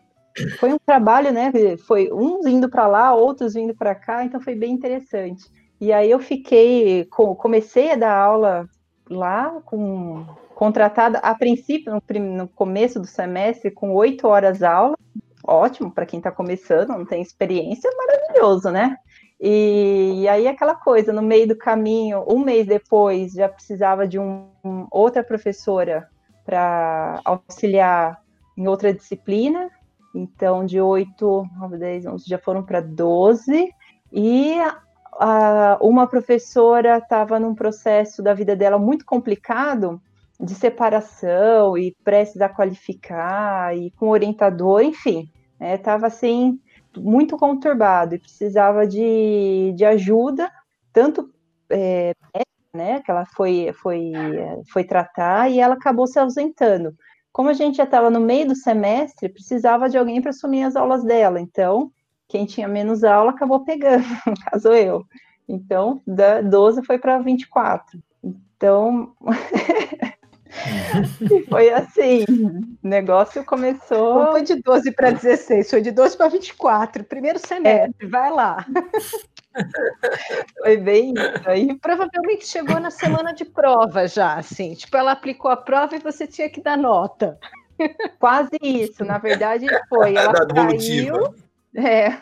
foi um trabalho, né? Foi uns indo para lá, outros vindo para cá, então foi bem interessante. E aí eu fiquei, comecei a dar aula lá com contratada a princípio, no, no começo do semestre, com oito horas aula, ótimo para quem está começando, não tem experiência, maravilhoso, né? E, e, aí aquela coisa, no meio do caminho, um mês depois, já precisava de um, um outra professora para auxiliar em outra disciplina, então de 8, 9, 10, 11, já foram para 12, e uma professora estava num processo da vida dela muito complicado, de separação e prestes a qualificar e com orientador, enfim, estava né, assim muito conturbado e precisava de, de ajuda, tanto é, né, que ela foi, foi, foi tratar e ela acabou se ausentando. Como a gente já estava no meio do semestre, precisava de alguém para assumir as aulas dela, então quem tinha menos aula acabou pegando, *laughs* no caso eu. Então, da 12 foi para 24. Então, *laughs* E foi assim, o negócio começou. Não foi de 12 para 16, foi de 12 para 24, primeiro semestre, é. vai lá. *laughs* Foi bem isso. Aí provavelmente chegou na semana de prova já, assim. Tipo, ela aplicou a prova e você tinha que dar nota. Quase isso, na verdade foi. Ela saiu. É,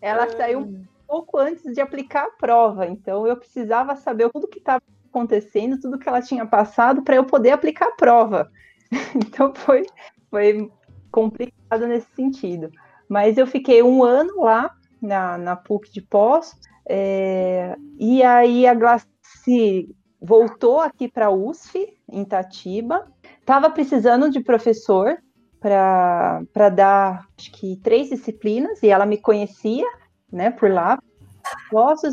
ela saiu um pouco antes de aplicar a prova, então eu precisava saber tudo que estava acontecendo, tudo que ela tinha passado para eu poder aplicar a prova. *laughs* Então foi, foi complicado nesse sentido. Mas eu fiquei um ano lá na, na PUC de Pós, é, e aí a Glaci voltou aqui para a USF, em Tatiba, estava precisando de professor para dar, acho que, três disciplinas, e ela me conhecia, né, por lá,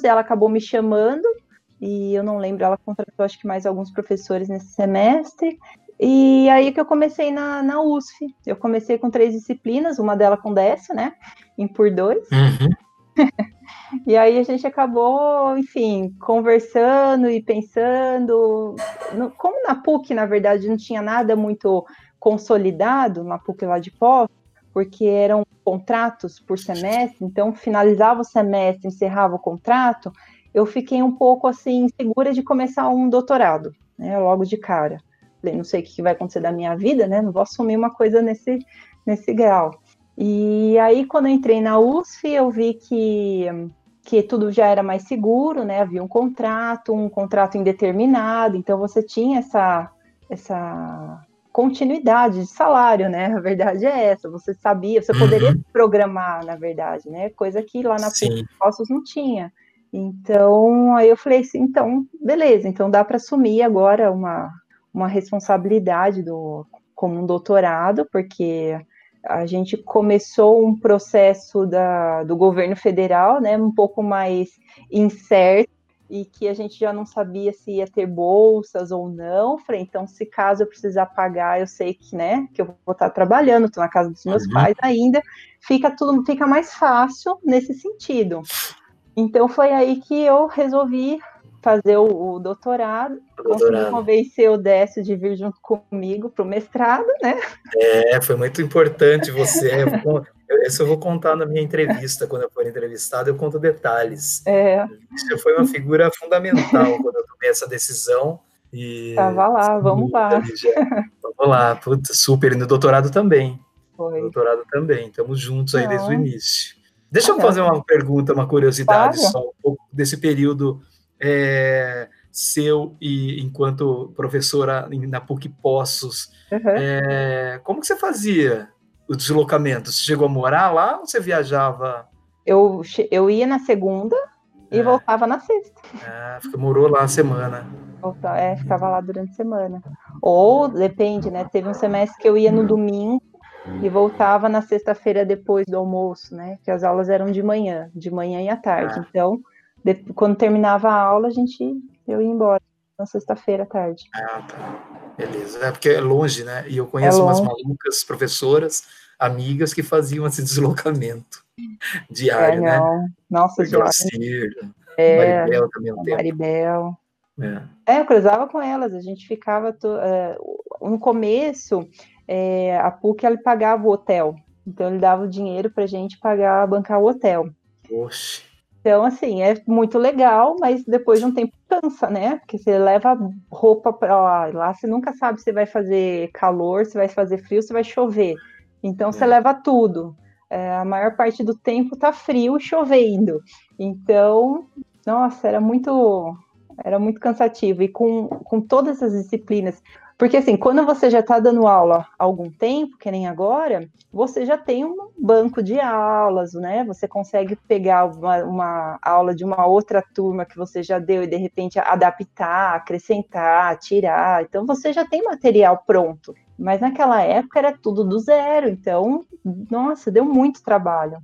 ela acabou me chamando, e eu não lembro, ela contratou acho que mais alguns professores nesse semestre. E aí que eu comecei na, na USF. Eu comecei com três disciplinas, uma delas com Décio, né? Em por dois. Uhum. *laughs* e aí a gente acabou, enfim, conversando e pensando. como na PUC, na verdade, não tinha nada muito consolidado, na PUC lá de pós, porque eram contratos por semestre, então finalizava o semestre, encerrava o contrato, eu fiquei um pouco assim segura de começar um doutorado, né, logo de cara. Falei, não sei o que vai acontecer da minha vida, né? Não vou assumir uma coisa nesse nesse grau. E aí quando eu entrei na USF, eu vi que que tudo já era mais seguro, né? Havia um contrato, um contrato indeterminado, então você tinha essa essa continuidade de salário, né? A verdade é essa. Você sabia, você poderia uhum. programar, na verdade, né? Coisa que lá na PUC não tinha. Então, aí eu falei assim, então, beleza, então dá para assumir agora uma, uma responsabilidade do, como um doutorado, porque a gente começou um processo da, do governo federal, né, um pouco mais incerto, e que a gente já não sabia se ia ter bolsas ou não. Falei, então, se caso eu precisar pagar, eu sei que, né, que eu vou estar trabalhando, estou na casa dos meus uhum. pais ainda, fica tudo, fica mais fácil nesse sentido. Então foi aí que eu resolvi fazer o, o doutorado, doutorado, convencer o Décio de vir junto comigo para o mestrado, né? É, foi muito importante você. Isso eu vou contar na minha entrevista, quando eu for entrevistado, eu conto detalhes. É. Você foi uma figura fundamental quando eu tomei essa decisão. E... Tava lá, vamos lá. Vamos lá, Putz, super. E no doutorado também. Foi. No doutorado também, estamos juntos aí Não. desde o início. Deixa eu fazer uma pergunta, uma curiosidade claro. só, um pouco desse período é, seu e enquanto professora na PUC Poços. Uhum. É, como que você fazia o deslocamento? Você chegou a morar lá ou você viajava? Eu, eu ia na segunda e é. voltava na sexta. Ah, morou lá a semana. É, ficava lá durante a semana. Ou, depende, né? Teve um semestre que eu ia no domingo e voltava na sexta-feira depois do almoço, né? Que as aulas eram de manhã, de manhã e à tarde. Ah. Então, de, quando terminava a aula, a gente eu ia embora na sexta-feira à tarde. Ah, tá. Beleza. É porque é longe, né? E eu conheço é umas malucas professoras, amigas que faziam esse *laughs* deslocamento diário, é, não. né? Nossa, diário. É, Maribel também um tempo. Maribel. É. é, eu cruzava com elas, a gente ficava. To... Uh, no começo, é, a PUC ele pagava o hotel. Então ele dava o dinheiro para a gente pagar, bancar o hotel. Oxe. Então, assim, é muito legal, mas depois de um tempo cansa, né? Porque você leva roupa para lá, lá você nunca sabe se vai fazer calor, se vai fazer frio, se vai chover. Então, é. você leva tudo. É, a maior parte do tempo tá frio e chovendo. Então, nossa, era muito, era muito cansativo. E com, com todas as disciplinas, porque, assim, quando você já está dando aula há algum tempo, que nem agora, você já tem um banco de aulas, né? Você consegue pegar uma, uma, aula de uma outra turma que você já deu e, de repente, adaptar, acrescentar, tirar. Então, você já tem material pronto. Mas naquela época era tudo do zero. Então, nossa, deu muito trabalho.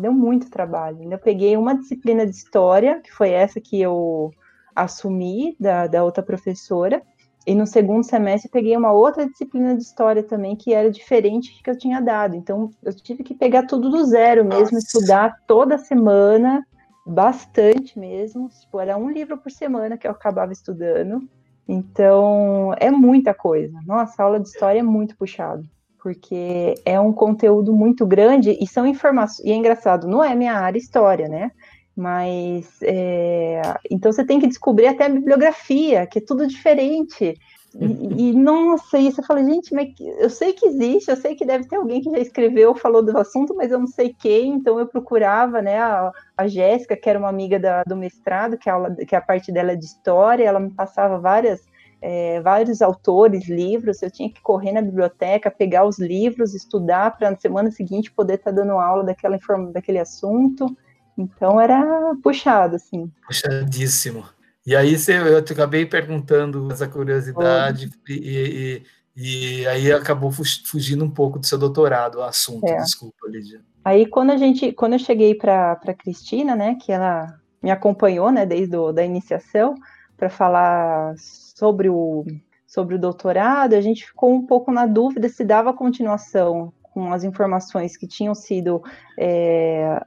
deu muito trabalho. Ainda peguei uma disciplina de história, que foi essa que eu assumi da, da outra professora e no segundo semestre peguei uma outra disciplina de história também que era diferente que eu tinha dado. Então eu tive que pegar tudo do zero mesmo, Nossa. estudar toda semana, bastante mesmo. Tipo, era um livro por semana que eu acabava estudando. Então é muita coisa. Nossa, a aula de história é muito puxado. Porque é um conteúdo muito grande e são informações. E é engraçado, não é minha área história, né? Mas é, então você tem que descobrir até a bibliografia, que é tudo diferente. E, e nossa, isso eu falei, gente, mas eu sei que existe, eu sei que deve ter alguém que já escreveu, falou do assunto, mas eu não sei quem, então eu procurava, né, a, a Jéssica, que era uma amiga da, do mestrado, que a, aula, que a parte dela é de história, ela me passava várias, é, vários autores, livros, eu tinha que correr na biblioteca, pegar os livros, estudar para na semana seguinte poder estar tá dando aula daquela, daquele assunto. Então era puxado, assim. Puxadíssimo. E aí eu te acabei perguntando essa curiosidade e, e, e, aí acabou fugindo um pouco do seu doutorado, o assunto. É. Desculpa, Lídia. Aí quando a gente, quando eu cheguei para a Cristina, né, que ela me acompanhou, né, desde a da iniciação, para falar sobre o sobre o doutorado, a gente ficou um pouco na dúvida se dava continuação com as informações que tinham sido é,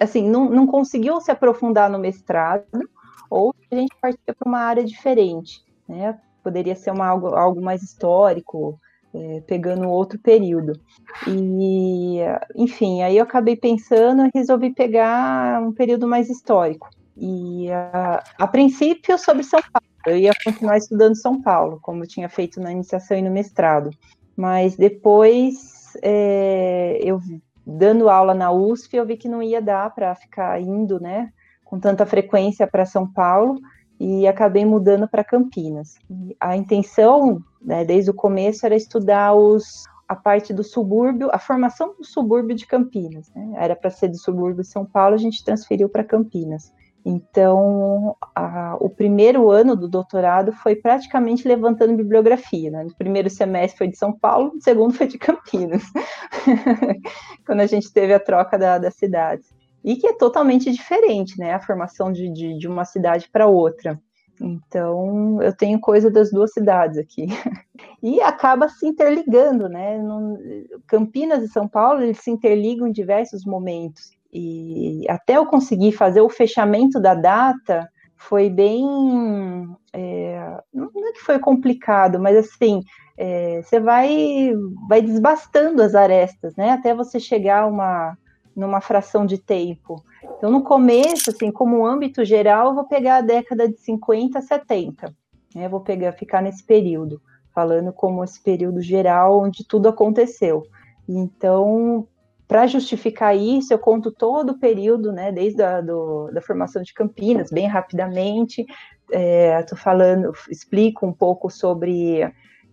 assim, não, não conseguiu se aprofundar no mestrado, ou a gente partiu para uma área diferente, né? poderia ser uma, algo, algo mais histórico, é, pegando outro período. E, enfim, aí eu acabei pensando e resolvi pegar um período mais histórico. E a, a princípio sobre São Paulo, eu ia continuar estudando São Paulo, como eu tinha feito na iniciação e no mestrado. Mas depois, é, eu dando aula na USP, eu vi que não ia dar para ficar indo, né, com tanta frequência para São Paulo e acabei mudando para Campinas. E a intenção, né, desde o começo, era estudar os, a parte do subúrbio, a formação do subúrbio de Campinas. Né? Era para ser do subúrbio de São Paulo, a gente transferiu para Campinas. Então, a, o primeiro ano do doutorado foi praticamente levantando bibliografia. Né? No primeiro semestre foi de São Paulo, no segundo foi de Campinas, *laughs* quando a gente teve a troca da, das cidades e que é totalmente diferente, né? A formação de, de, de uma cidade para outra. Então, eu tenho coisa das duas cidades aqui. *laughs* E acaba se interligando, né? Campinas e São Paulo, eles se interligam em diversos momentos. E até eu conseguir fazer o fechamento da data, foi bem. É, não é que foi complicado, mas assim, é, você vai, vai desbastando as arestas, né? Até você chegar uma, numa fração de tempo. Então, no começo, assim, como âmbito geral, eu vou pegar a década de 50 a 70, né? Vou pegar, ficar nesse período, falando como esse período geral onde tudo aconteceu. Então, para justificar isso, eu conto todo o período, né, desde a do, da formação de Campinas, bem rapidamente. Estou é, falando, explico um pouco sobre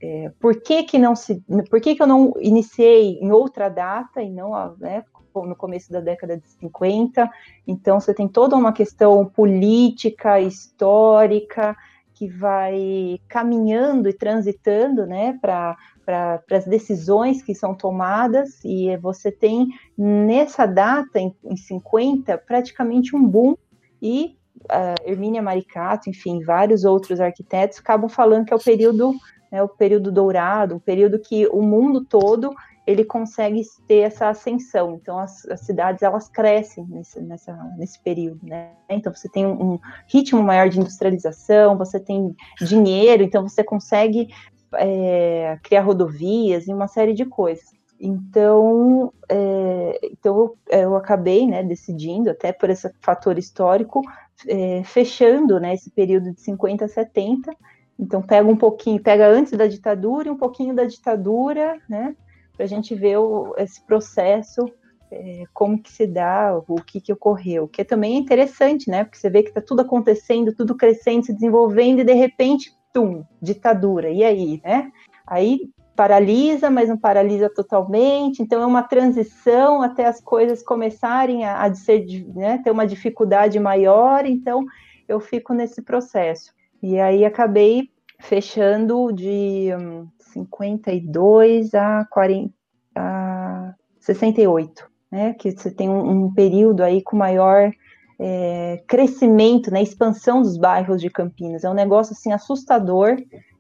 é, por que que não se, por que que eu não iniciei em outra data e não, né, no começo da década de 50. Então, você tem toda uma questão política, histórica, que vai caminhando e transitando né, para para as decisões que são tomadas, e você tem nessa data, em, em 50, praticamente um boom, e uh, Hermínia Maricato, enfim, vários outros arquitetos acabam falando que é o período, né, o período dourado, um período que o mundo todo ele consegue ter essa ascensão. Então, as, as cidades elas crescem nesse, nessa, nesse período, né? Então, você tem um, um, ritmo maior de industrialização, você tem dinheiro, então você consegue é, criar rodovias e uma série de coisas. Então, é, então eu, eu, acabei, né, decidindo, até por esse fator histórico, é, fechando, né, esse período de 50 a 70. Então, pega um pouquinho, pega antes da ditadura e um pouquinho da ditadura, né, para a gente ver o, esse processo, é, como que se dá, o que que ocorreu, que também é interessante, né? Porque você vê que está tudo acontecendo, tudo crescendo, se desenvolvendo, e de repente, tum, ditadura, e aí, né? Aí paralisa, mas não paralisa totalmente, então é uma transição até as coisas começarem a, a ser, né, ter uma dificuldade maior, então eu fico nesse processo. E aí acabei fechando de hum, 52 a, 40, a 68, né? Que você tem um, um período aí com maior é, crescimento, né? Expansão dos bairros de Campinas. É um negócio assim assustador,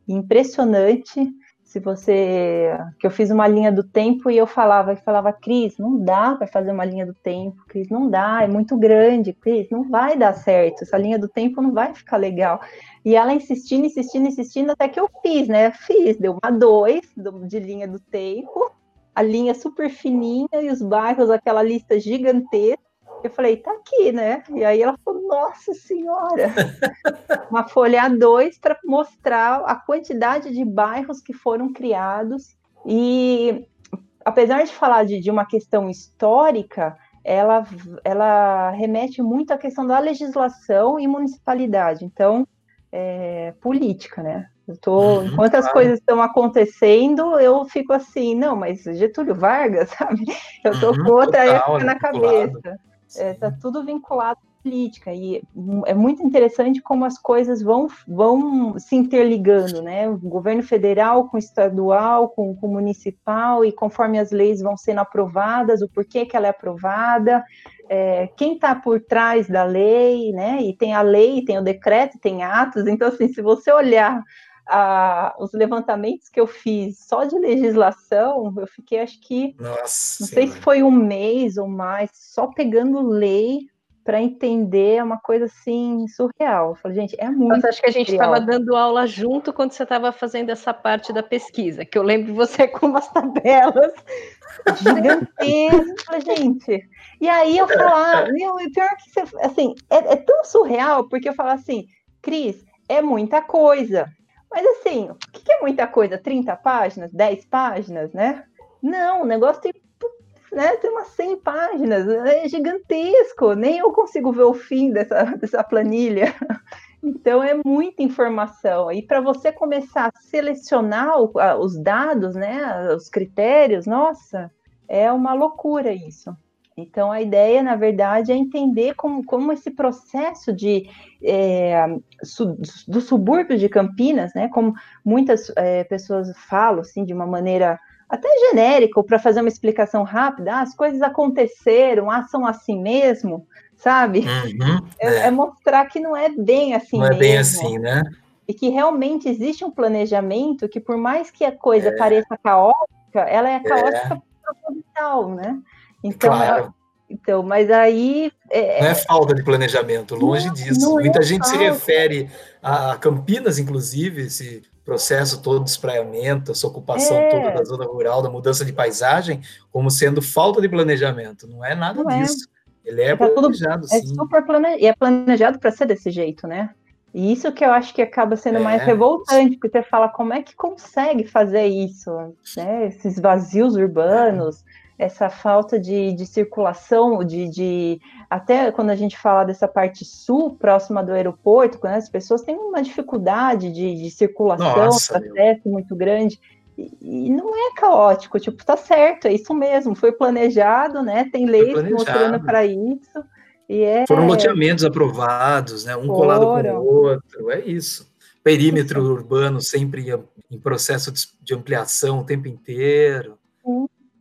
impressionante. Se você, que eu fiz uma linha do tempo e eu falava, falava, Cris, não dá para fazer uma linha do tempo, Cris, não dá, é muito grande, Cris, não vai dar certo, essa linha do tempo não vai ficar legal. E ela insistindo, insistindo, insistindo, até que eu fiz, né? Fiz, deu uma dois de linha do tempo, a linha super fininha e os bairros, aquela lista gigantesca. Eu falei, tá aqui, né? E aí ela falou, nossa senhora, *laughs* uma folha A2 para mostrar a quantidade de bairros que foram criados. E apesar de falar de, de uma questão histórica, ela, ela remete muito à questão da legislação e municipalidade. Então, é, política, né? Eu tô, uhum, enquanto as coisas estão acontecendo, eu fico assim, não, mas Getúlio Vargas, *laughs* sabe? Eu tô uhum, com outra total, época na cabeça. É, tá tudo vinculado à política. E é muito interessante como as coisas vão, vão se interligando, né? O governo federal com o estadual, com, com o municipal, e conforme as leis vão sendo aprovadas, o porquê que ela é aprovada, é, quem está por trás da lei, né? E tem a lei, tem o decreto, tem atos. Então, assim, se você olhar a, os levantamentos que eu fiz só de legislação, eu fiquei, acho que, Nossa, não sei se foi um mês ou mais, só pegando lei para entender é uma coisa assim surreal. Eu falei, gente, é muito. Nossa, acho que a gente estava dando aula junto quando você estava fazendo essa parte da pesquisa, que eu lembro você *laughs* com umas tabelas gigantescas, gente. E aí eu falava, meu, e pior que você, assim, é, é tão surreal, porque eu falo assim, Cris, é muita coisa. Mas assim, o que é muita coisa? 30 páginas, 10 páginas, né? Não, o negócio tem né, tem umas 100 páginas, é gigantesco, nem eu consigo ver o fim dessa, dessa planilha. *laughs* Então é muita informação. E para você começar a selecionar os dados, né, os critérios, nossa, é uma loucura isso. Então a ideia, na verdade, é entender como, como esse processo de é, su, do subúrbio de Campinas, né, como muitas é, pessoas falam assim de uma maneira até genérico, para fazer uma explicação rápida, ah, as coisas aconteceram, ah, são assim mesmo, sabe? Uhum, é, é. é, mostrar que não é bem assim Não mesmo. é bem assim, né? E que realmente existe um planejamento que, por mais que a coisa é. pareça caótica, ela é caótica é. proposital, né? Então, claro. então, mas aí. É, não é falta de planejamento, longe não, disso. Não Muita gente falta. se refere a Campinas, inclusive, se processo todo de espraiamento, essa ocupação é. toda da zona rural, da mudança de paisagem, como sendo falta de planejamento. Não é nada Não é. disso. É. Ele é tá planejado, tudo, é. Super plane... E é planejado para ser desse jeito, né? E isso que eu acho que acaba sendo é. mais revoltante, porque você fala como é que consegue fazer isso, né? Esses vazios urbanos, essa falta de, de circulação, de, de, até quando a gente fala dessa parte sul, próxima do aeroporto, quando as pessoas têm uma dificuldade de, de circulação, Nossa, acesso muito grande, e, e, não é caótico, tipo, tá certo, é isso mesmo, foi planejado, né? Tem leis mostrando para isso. E é... Foram loteamentos aprovados, né? Um Foram. colado com o outro, é isso. Perímetro isso. urbano sempre em processo de ampliação o tempo inteiro.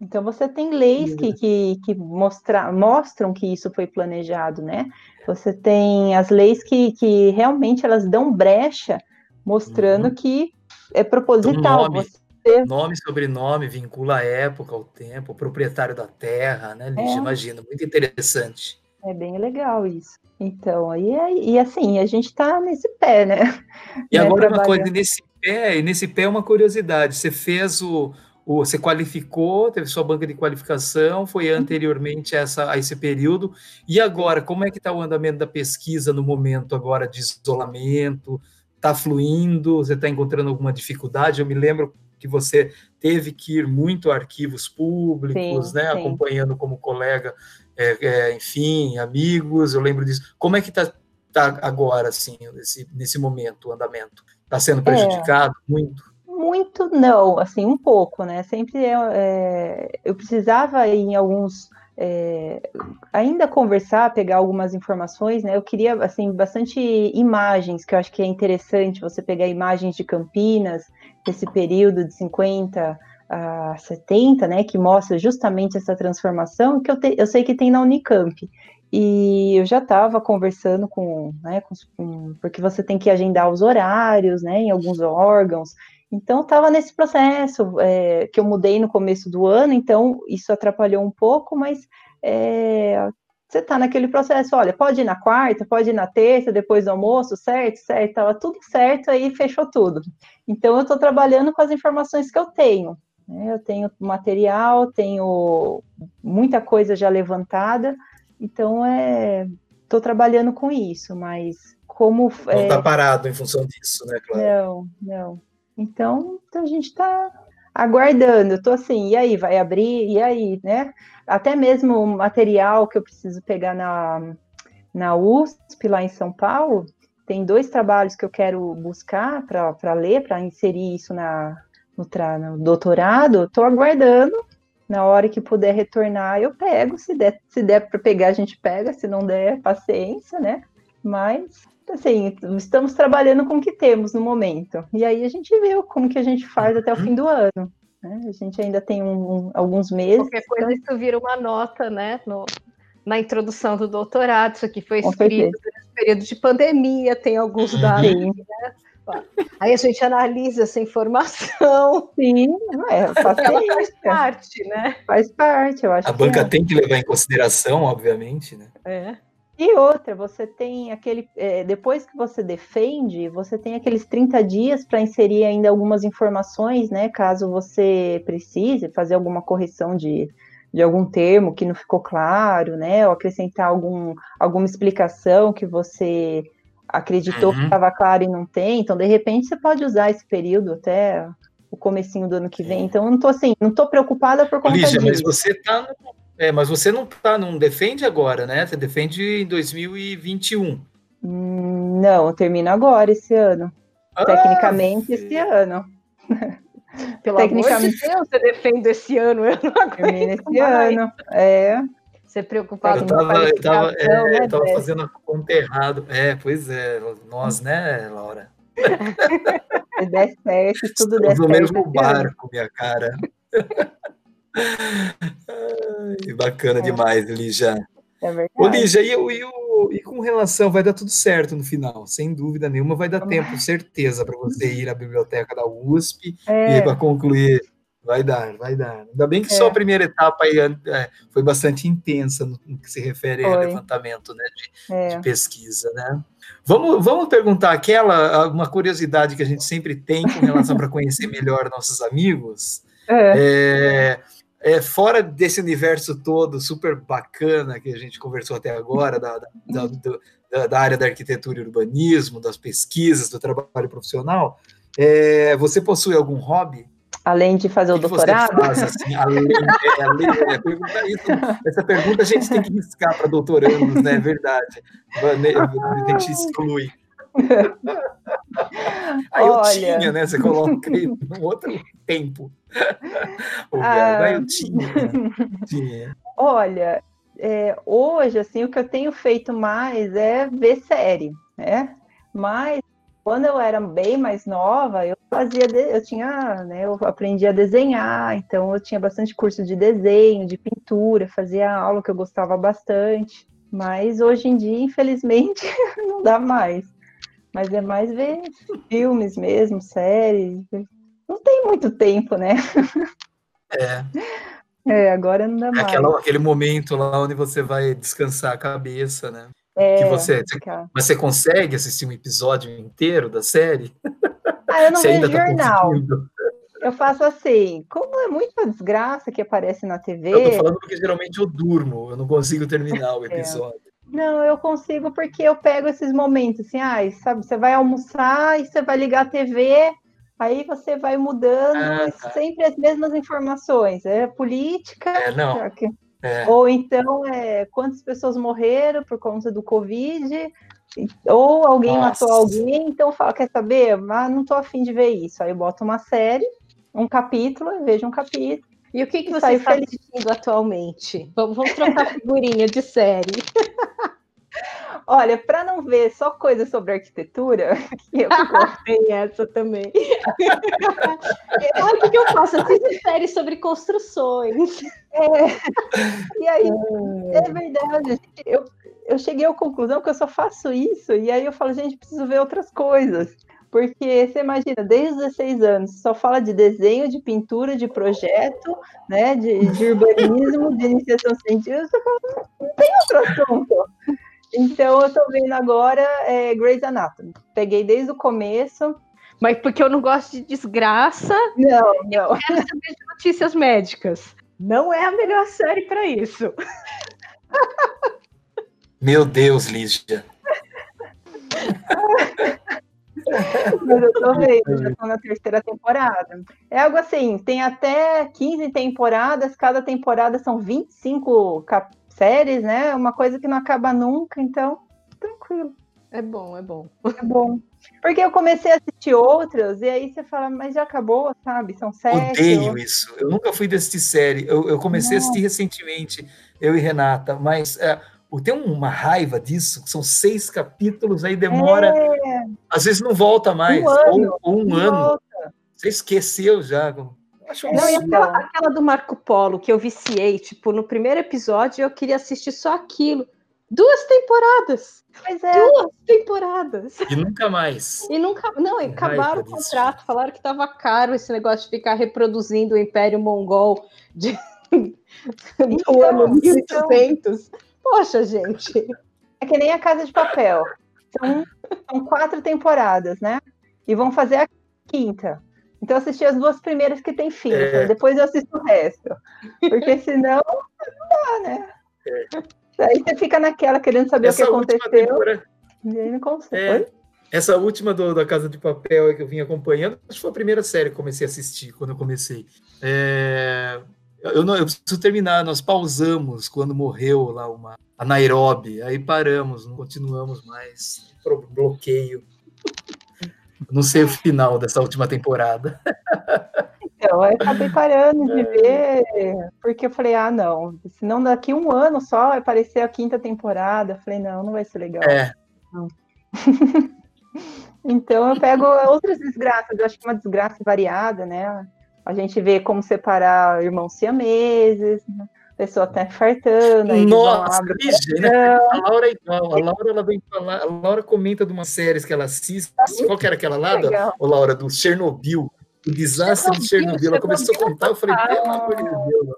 Então você tem leis que, que, que mostra, mostram que isso foi planejado, né? Você tem as leis que, que realmente elas dão brecha, mostrando uhum. que é proposital. Nome, você... nome, sobrenome, vincula a época, o tempo, o proprietário da terra, né, Lígia? É. Imagina, muito interessante. É bem legal isso. Então, aí, e assim, a gente está nesse pé, né? E *laughs* né, agora uma coisa, nesse pé, e nesse pé é uma curiosidade, você fez o, você qualificou, teve sua banca de qualificação, foi uhum. anteriormente a, essa, a esse período, e agora, como é que está o andamento da pesquisa no momento agora de isolamento? Está fluindo? Você está encontrando alguma dificuldade? Eu me lembro que você teve que ir muito a arquivos públicos, sim, né, sim. acompanhando como colega, é, é, enfim, amigos, eu lembro disso. Como é que está tá agora, assim, nesse, nesse momento, o andamento? Está sendo é. prejudicado é. muito? Muito não, assim, um pouco, né? Sempre é, é eu precisava em alguns é, ainda conversar, pegar algumas informações, né? Eu queria assim bastante imagens, que eu acho que é interessante você pegar imagens de Campinas desse período de 50 a 70, né? Que mostra justamente essa transformação que eu, te, eu sei que tem na Unicamp. E eu já estava conversando com, né, com, porque você tem que agendar os horários, né, em alguns órgãos, então, estava nesse processo é, que eu mudei no começo do ano, então isso atrapalhou um pouco, mas é, você está naquele processo, olha, pode ir na quarta, pode ir na terça, depois do almoço, certo, certo, estava tudo certo, aí fechou tudo. Então, eu estou trabalhando com as informações que eu tenho. Né? Eu tenho material, tenho muita coisa já levantada, então é estou trabalhando com isso, mas como. Não está é, parado em função disso, né, Não, não. Então, a gente está aguardando. Tô assim, e aí, vai abrir? E aí, né? Até mesmo o material que eu preciso pegar na, na USP, lá em São Paulo, tem dois trabalhos que eu quero buscar para ler, para inserir isso na, no, no doutorado. Estou aguardando. Na hora que puder retornar, eu pego. Se der, se der para pegar, a gente pega. Se não der, paciência, né? Mas assim, estamos trabalhando com o que temos no momento. E aí a gente viu como que a gente faz até o fim do ano. Né? A gente ainda tem um, um, alguns meses. Qualquer coisa, então... isso vira uma nota, né? No, na introdução do doutorado, isso aqui foi escrito nesse período de pandemia, tem alguns dados. Né? Aí a gente analisa essa informação. Sim, é, faz parte, né? Faz parte, eu acho. A banca é. tem que levar em consideração, obviamente, né? É. E outra, você tem aquele. É, depois que você defende, você tem aqueles 30 dias para inserir ainda algumas informações, né? Caso você precise fazer alguma correção de, de algum termo que não ficou claro, né? Ou acrescentar algum, alguma explicação que você acreditou uhum. que estava claro e não tem. Então, de repente, você pode usar esse período até o comecinho do ano que vem. Então, eu não estou assim, não estou preocupada por conta Lígia, disso. mas você está é, mas você não tá, não defende agora, né? Você defende em 2021. Hum, não, termina agora esse ano. Ah, Tecnicamente, esse ano. *laughs* Pelo Tecnicamente, amor de Deus, você defende esse ano, eu não Termina esse mais. ano, é. Você preocupado eu tava, eu tava, é, né, eu tava fazendo a conta errado. É, pois é, nós, né, Laura? *laughs* Se der certo, tudo der certo. no mesmo barco, minha cara. *laughs* Que bacana é. demais, Lígia. É verdade. Ô, Lígia, e, e, e, com relação, vai dar tudo certo no final, sem dúvida nenhuma, vai dar tempo, certeza, para você ir à biblioteca da USP é. e para concluir. Vai dar, vai dar. Ainda bem que é. só a primeira etapa aí, é, foi bastante intensa no, que se refere ao levantamento né, de, é. de, pesquisa, né? Vamos, vamos perguntar aquela, uma curiosidade que a gente sempre tem com relação para conhecer melhor nossos amigos. *laughs* É. é é, fora desse universo todo super bacana que a gente conversou até agora, da, da, da, da área da arquitetura e urbanismo, das pesquisas, do trabalho profissional, é, você possui algum hobby? Além de fazer o, o doutorado? Faz, assim, além, é, além, é, isso, essa pergunta a gente tem que riscar para doutorandos, né? É verdade. A gente exclui. *laughs* Aí eu tinha, né? Você coloca aí num outro tempo. ah... eu tinha, né? *laughs* tinha. Olha, é, hoje, assim, o que eu tenho feito mais é ver série, né? Mas quando eu era bem mais nova, eu fazia, eu tinha, né, eu aprendi a desenhar, então eu tinha bastante curso de desenho, de pintura, fazia aula que eu gostava bastante, mas hoje em dia, infelizmente, *laughs* não dá mais. Mas é mais ver filmes mesmo, séries. Não tem muito tempo, né? É. É, agora não dá mais. Aquela, aquele momento lá onde você vai descansar a cabeça, né? É, que você, mas você consegue assistir um episódio inteiro da série? Ah, eu não vejo tá jornal. eu faço assim, como é muita desgraça que aparece na TV. Eu tô falando porque geralmente eu durmo, eu não consigo terminar o é. episódio. Não, eu consigo porque eu pego esses momentos, assim, ah, sabe, você vai almoçar e você vai ligar a TV, aí você vai mudando ah, tá. sempre as mesmas informações. É política. É, não. É. Ou então, é, quantas pessoas morreram por conta do Covid, ou alguém Nossa. matou alguém, então fala, quer saber? Ah, não tô afim de ver isso. Aí eu boto uma série, um capítulo, vejo um capítulo. E o que, que você está assistindo atualmente? Vamos, vamos trocar figurinha de série. *laughs* Olha, para não ver só coisas sobre arquitetura, *laughs* que eu tem essa também. *laughs* Olha o que, eu faço? Assisto séries sobre construções. É. E aí, é, é verdade. Eu, eu cheguei à conclusão que eu só faço isso, e aí eu falo, gente, preciso ver outras coisas. Porque você imagina, desde os 16 anos, só fala de desenho, de pintura, de projeto, né, de, de urbanismo, de iniciação científica, não tem outro assunto. Então, eu estou vendo agora é, Grey's Anatomy. Peguei desde o começo. Mas porque eu não gosto de desgraça. Não, não. Eu quero saber de notícias médicas. Não é a melhor série para isso. Meu Deus, Lígia. *laughs* Mas eu tô vendo, já tô na terceira temporada. É algo assim, tem até 15 temporadas, cada temporada são 25 capítulos séries, né? Uma coisa que não acaba nunca, então, tranquilo. É bom, é bom. É bom. Porque eu comecei a assistir outras, e aí você fala, mas já acabou, sabe? São sete. Odeio isso. Eu nunca fui assistir série. Eu, eu comecei Nossa. a assistir recentemente, eu e Renata, mas é, tem uma raiva disso, são seis capítulos, aí demora. É. Às vezes não volta mais. Um ano. Ou, ou um ano. Volta. Você esqueceu já. Acho não, e aquela, aquela, do Marco Polo que eu viciei, tipo, no primeiro episódio eu queria assistir só aquilo. Duas temporadas. Pois é. Duas temporadas. E nunca mais. E nunca. Não, e acabaram o contrato, disso. falaram que estava caro esse negócio de ficar reproduzindo o Império Mongol de, *laughs* do então, ano 1800. Então... Poxa, gente. é que nem a Casa de Papel. São, são quatro temporadas, né? E vão fazer a quinta. Então assisti as duas primeiras que tem fim, é. depois eu assisto o resto. Porque senão não dá, né? É. Aí você fica naquela querendo saber Essa o que aconteceu. Temporada... E aí não consegue. É. Essa última do, da Casa de Papel que eu vim acompanhando, acho que foi a primeira série que eu comecei a assistir quando eu comecei. É, eu, não, eu preciso terminar, nós pausamos quando morreu lá uma, a Nairobi, aí paramos, não continuamos mais, bloqueio. Não sei o final dessa última temporada. Então, eu acabei parando de ver, porque eu falei, ah, não, senão daqui um ano só vai aparecer a quinta temporada. Eu falei, não, não vai ser legal. É. *laughs* então eu pego outras desgraças, eu acho que uma desgraça variada, né? A gente vê como separar irmãos siameses, né? pessoa até fartando. Nossa, que né? A Laura é igual. A Laura, ela vem falar, a Laura comenta de umas séries que ela assiste. Qual que era aquela lá, da, o Laura, do Chernobyl? O desastre de Chernobyl. Ela começou a contar, eu falei, pelo amor de Deus.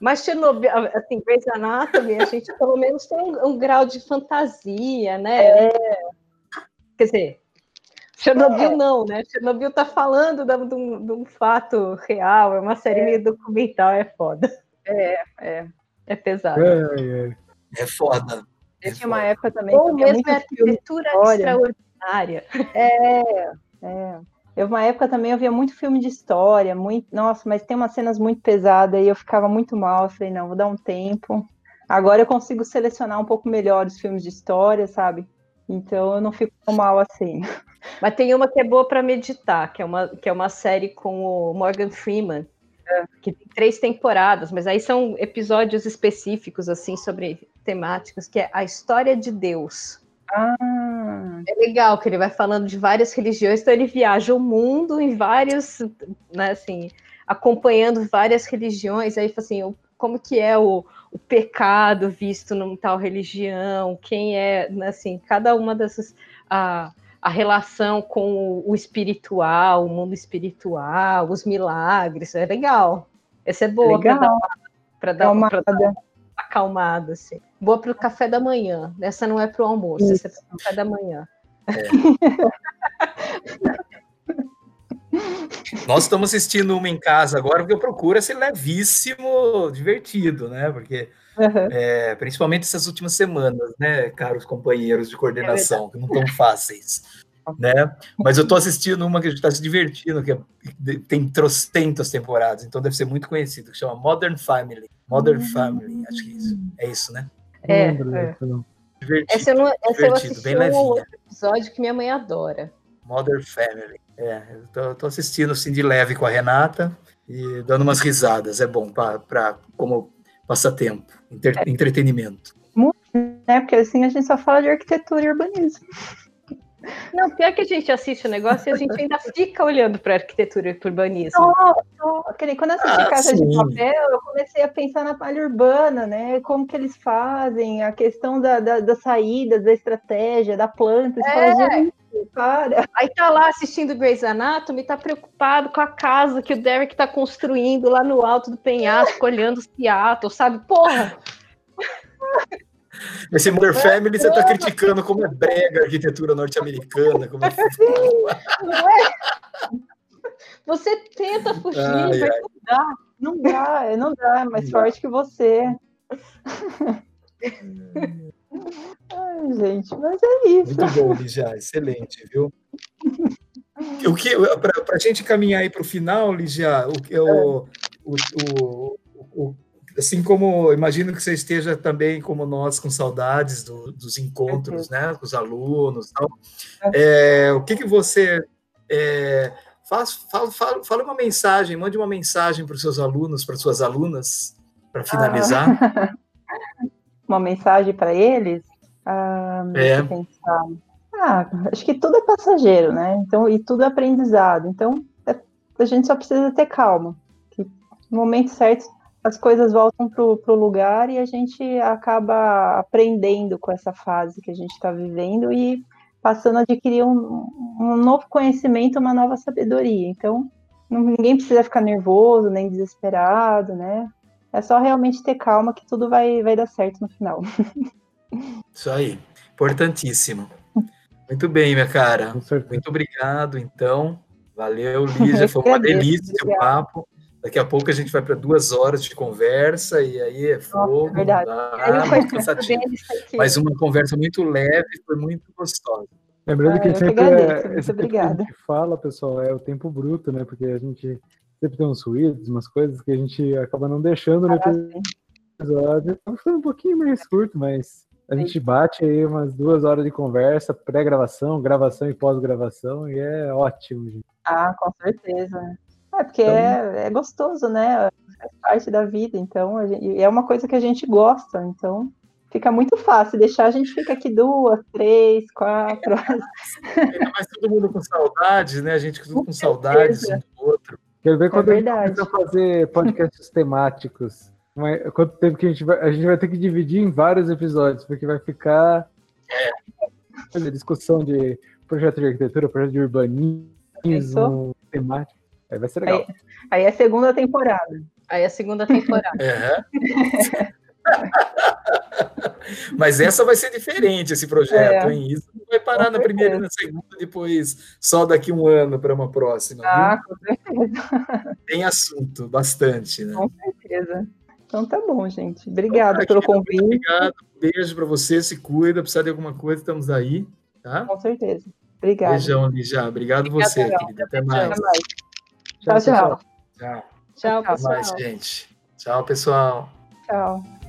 Mas Chernobyl, assim, Grey's Anatomy, a gente pelo menos tem um, um grau de fantasia, né? É. Quer dizer, Chernobyl é. não, né? Chernobyl tá falando de, um, de, um, fato real, é uma série é. meio documental, é foda. É, é. É pesado. É, é. é foda. Teve uma época também. Ou mesmo é arquitetura extraordinária. É, *laughs* é. Eu, uma época também eu via muito filme de história, muito, nossa, mas tem umas cenas muito pesadas e eu ficava muito mal. Eu falei, não, vou dar um tempo. Agora eu consigo selecionar um pouco melhor os filmes de história, sabe? Então eu não fico mal assim. *laughs* Mas tem uma que é boa para meditar, que é uma, que é uma série com o Morgan Freeman, é. que tem três temporadas, mas aí são episódios específicos, assim, sobre temáticas, que é a história de Deus. Ah. É legal que ele vai falando de várias religiões, então ele viaja o mundo em vários, né, assim, acompanhando várias religiões, aí assim, como que é o, o pecado visto numa tal religião, quem é, né, assim, cada uma dessas, a, a relação com o, espiritual, o mundo espiritual, os milagres, é legal. Essa é boa para dar, pra dar, uma, pra dar uma acalmada, assim. Boa para o café da manhã. Essa não é para o almoço, Isso. essa é para o café da manhã. É. *laughs* Nós estamos assistindo uma em casa agora, porque eu procuro esse levíssimo, divertido, né? Porque, uhum. é, principalmente essas últimas semanas, né, caros companheiros de coordenação, é que não estão fáceis, né? Mas eu estou assistindo uma que a gente está se divertindo, que é, tem trocentas temporadas, então deve ser muito conhecido, que chama Modern Family. Modern uhum. Family, acho que é isso. É isso, né? É. é. Divertido, essa eu, não, essa eu assisti bem um episódio que minha mãe adora. Modern Family. É, eu tô, tô, assistindo assim de leve com a Renata e dando umas risadas. É bom para como passatempo, entre, é. entretenimento. Muito, né? Porque assim a gente só fala de arquitetura e urbanismo. Não, pior que a gente assiste o negócio e a gente ainda fica olhando para arquitetura e para urbanismo. Oh, oh, quando eu assisti ah, Casa sim. de Papel, eu comecei a pensar na palha urbana, né? Como que eles fazem, a questão da, da, da saída, da estratégia, da planta. É. Fala, para. Aí tá lá assistindo Grey's Anatomy, tá preocupado com a casa que o Derek tá construindo lá no alto do penhasco, olhando Seattle, sabe? Porra! Esse Mother Family você está criticando como é brega a arquitetura norte-americana. Como é... Não é? Você tenta fugir, ai, mas ai. não dá. Não dá, é, não dá, é mais não forte dá. que você. Ai, gente, mas é isso. Muito bom, Ligia, excelente, viu? O que para a gente caminhar aí para o final, Ligia, o, o, o, o, assim como imagino que você esteja também como nós com saudades do, dos encontros, né, com os alunos, tal. É, o que que você é, faz, fala, fala, fala uma mensagem, mande uma mensagem para os seus alunos, para suas alunas, para finalizar. Ah, *laughs* uma mensagem para eles. Ah, é. Ah, acho que tudo é passageiro, né? Então e tudo é aprendizado. Então é, a gente só precisa ter calma. Que no momento certo as coisas voltam para o lugar e a gente acaba aprendendo com essa fase que a gente está vivendo e passando a adquirir um, um, novo conhecimento, uma nova sabedoria. Então, ninguém precisa ficar nervoso nem desesperado, né? É só realmente ter calma que tudo vai, vai dar certo no final. Isso aí, importantíssimo. Muito bem, minha cara. Muito obrigado, então. Valeu, Lígia. *laughs* Foi uma delícia o papo. Daqui a pouco a gente vai para duas horas de conversa e aí é fogo. Nossa, verdade. Dá, muito cansativo. Mas uma conversa muito leve, foi muito gostosa. Lembrando ah, que sempre agradeço, é, esse obrigada. que a gente fala, pessoal, é o tempo bruto, né? Porque a gente sempre tem uns ruídos, umas coisas que a gente acaba não deixando no ah, episódio. Tá ficando um pouquinho mais curto, mas a gente bate aí umas duas horas de conversa, pré-gravação, gravação e pós-gravação, e é ótimo, gente. Ah, com certeza. É, porque então, é, é, gostoso, né? Faz parte da vida, então, gente, é uma coisa que a gente gosta, então fica muito fácil. Deixar a gente fica aqui duas, três, quatro mais todo mundo com saudades, né? A gente tudo com, com saudades. Quero ver é quando é a gente fazer podcasts *laughs* temáticos. Mas quanto tempo que a gente vai. A gente vai ter que dividir em vários episódios, porque vai ficar. É. Discussão de projeto de arquitetura, projeto de urbanismo, temático. Aí vai ser legal. Aí, aí é a segunda temporada. Aí é a segunda *laughs* temporada. É. *laughs* *laughs* Mas essa vai ser diferente, esse projeto, é. hein? Isso não vai parar com na primeira e na segunda, depois só daqui um ano para uma próxima. Ah, viu? com certeza. *laughs* Tem assunto, bastante, né? Com certeza. Então tá bom, gente. Obrigada pelo convite. Obrigado. Beijo para você, se cuida, precisar de alguma coisa, estamos aí, tá? Com certeza. Obrigada. Beijão, Lígia. Obrigado Obrigada, você, legal. querida. Até mais. Até mais. Tchau, tchau. Tchau. Tchau, pessoal. Até mais, gente. Tchau, pessoal. Tchau.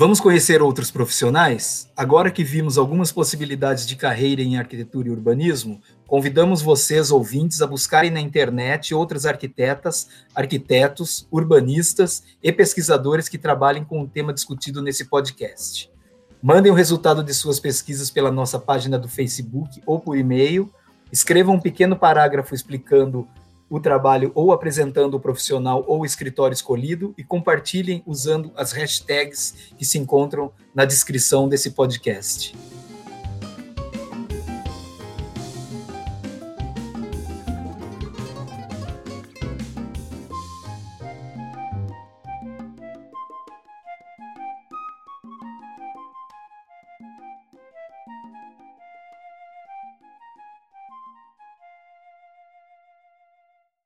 Vamos conhecer outros profissionais? Agora que vimos algumas possibilidades de carreira em arquitetura e urbanismo, convidamos vocês, ouvintes, a buscarem na internet outras arquitetas, arquitetos, urbanistas e pesquisadores que trabalhem com o tema discutido nesse podcast. Mandem o resultado de suas pesquisas pela nossa página do Facebook ou por e-mail. Escrevam um pequeno parágrafo explicando o trabalho ou apresentando o profissional ou o escritório escolhido e compartilhem usando as hashtags que se encontram na descrição desse podcast.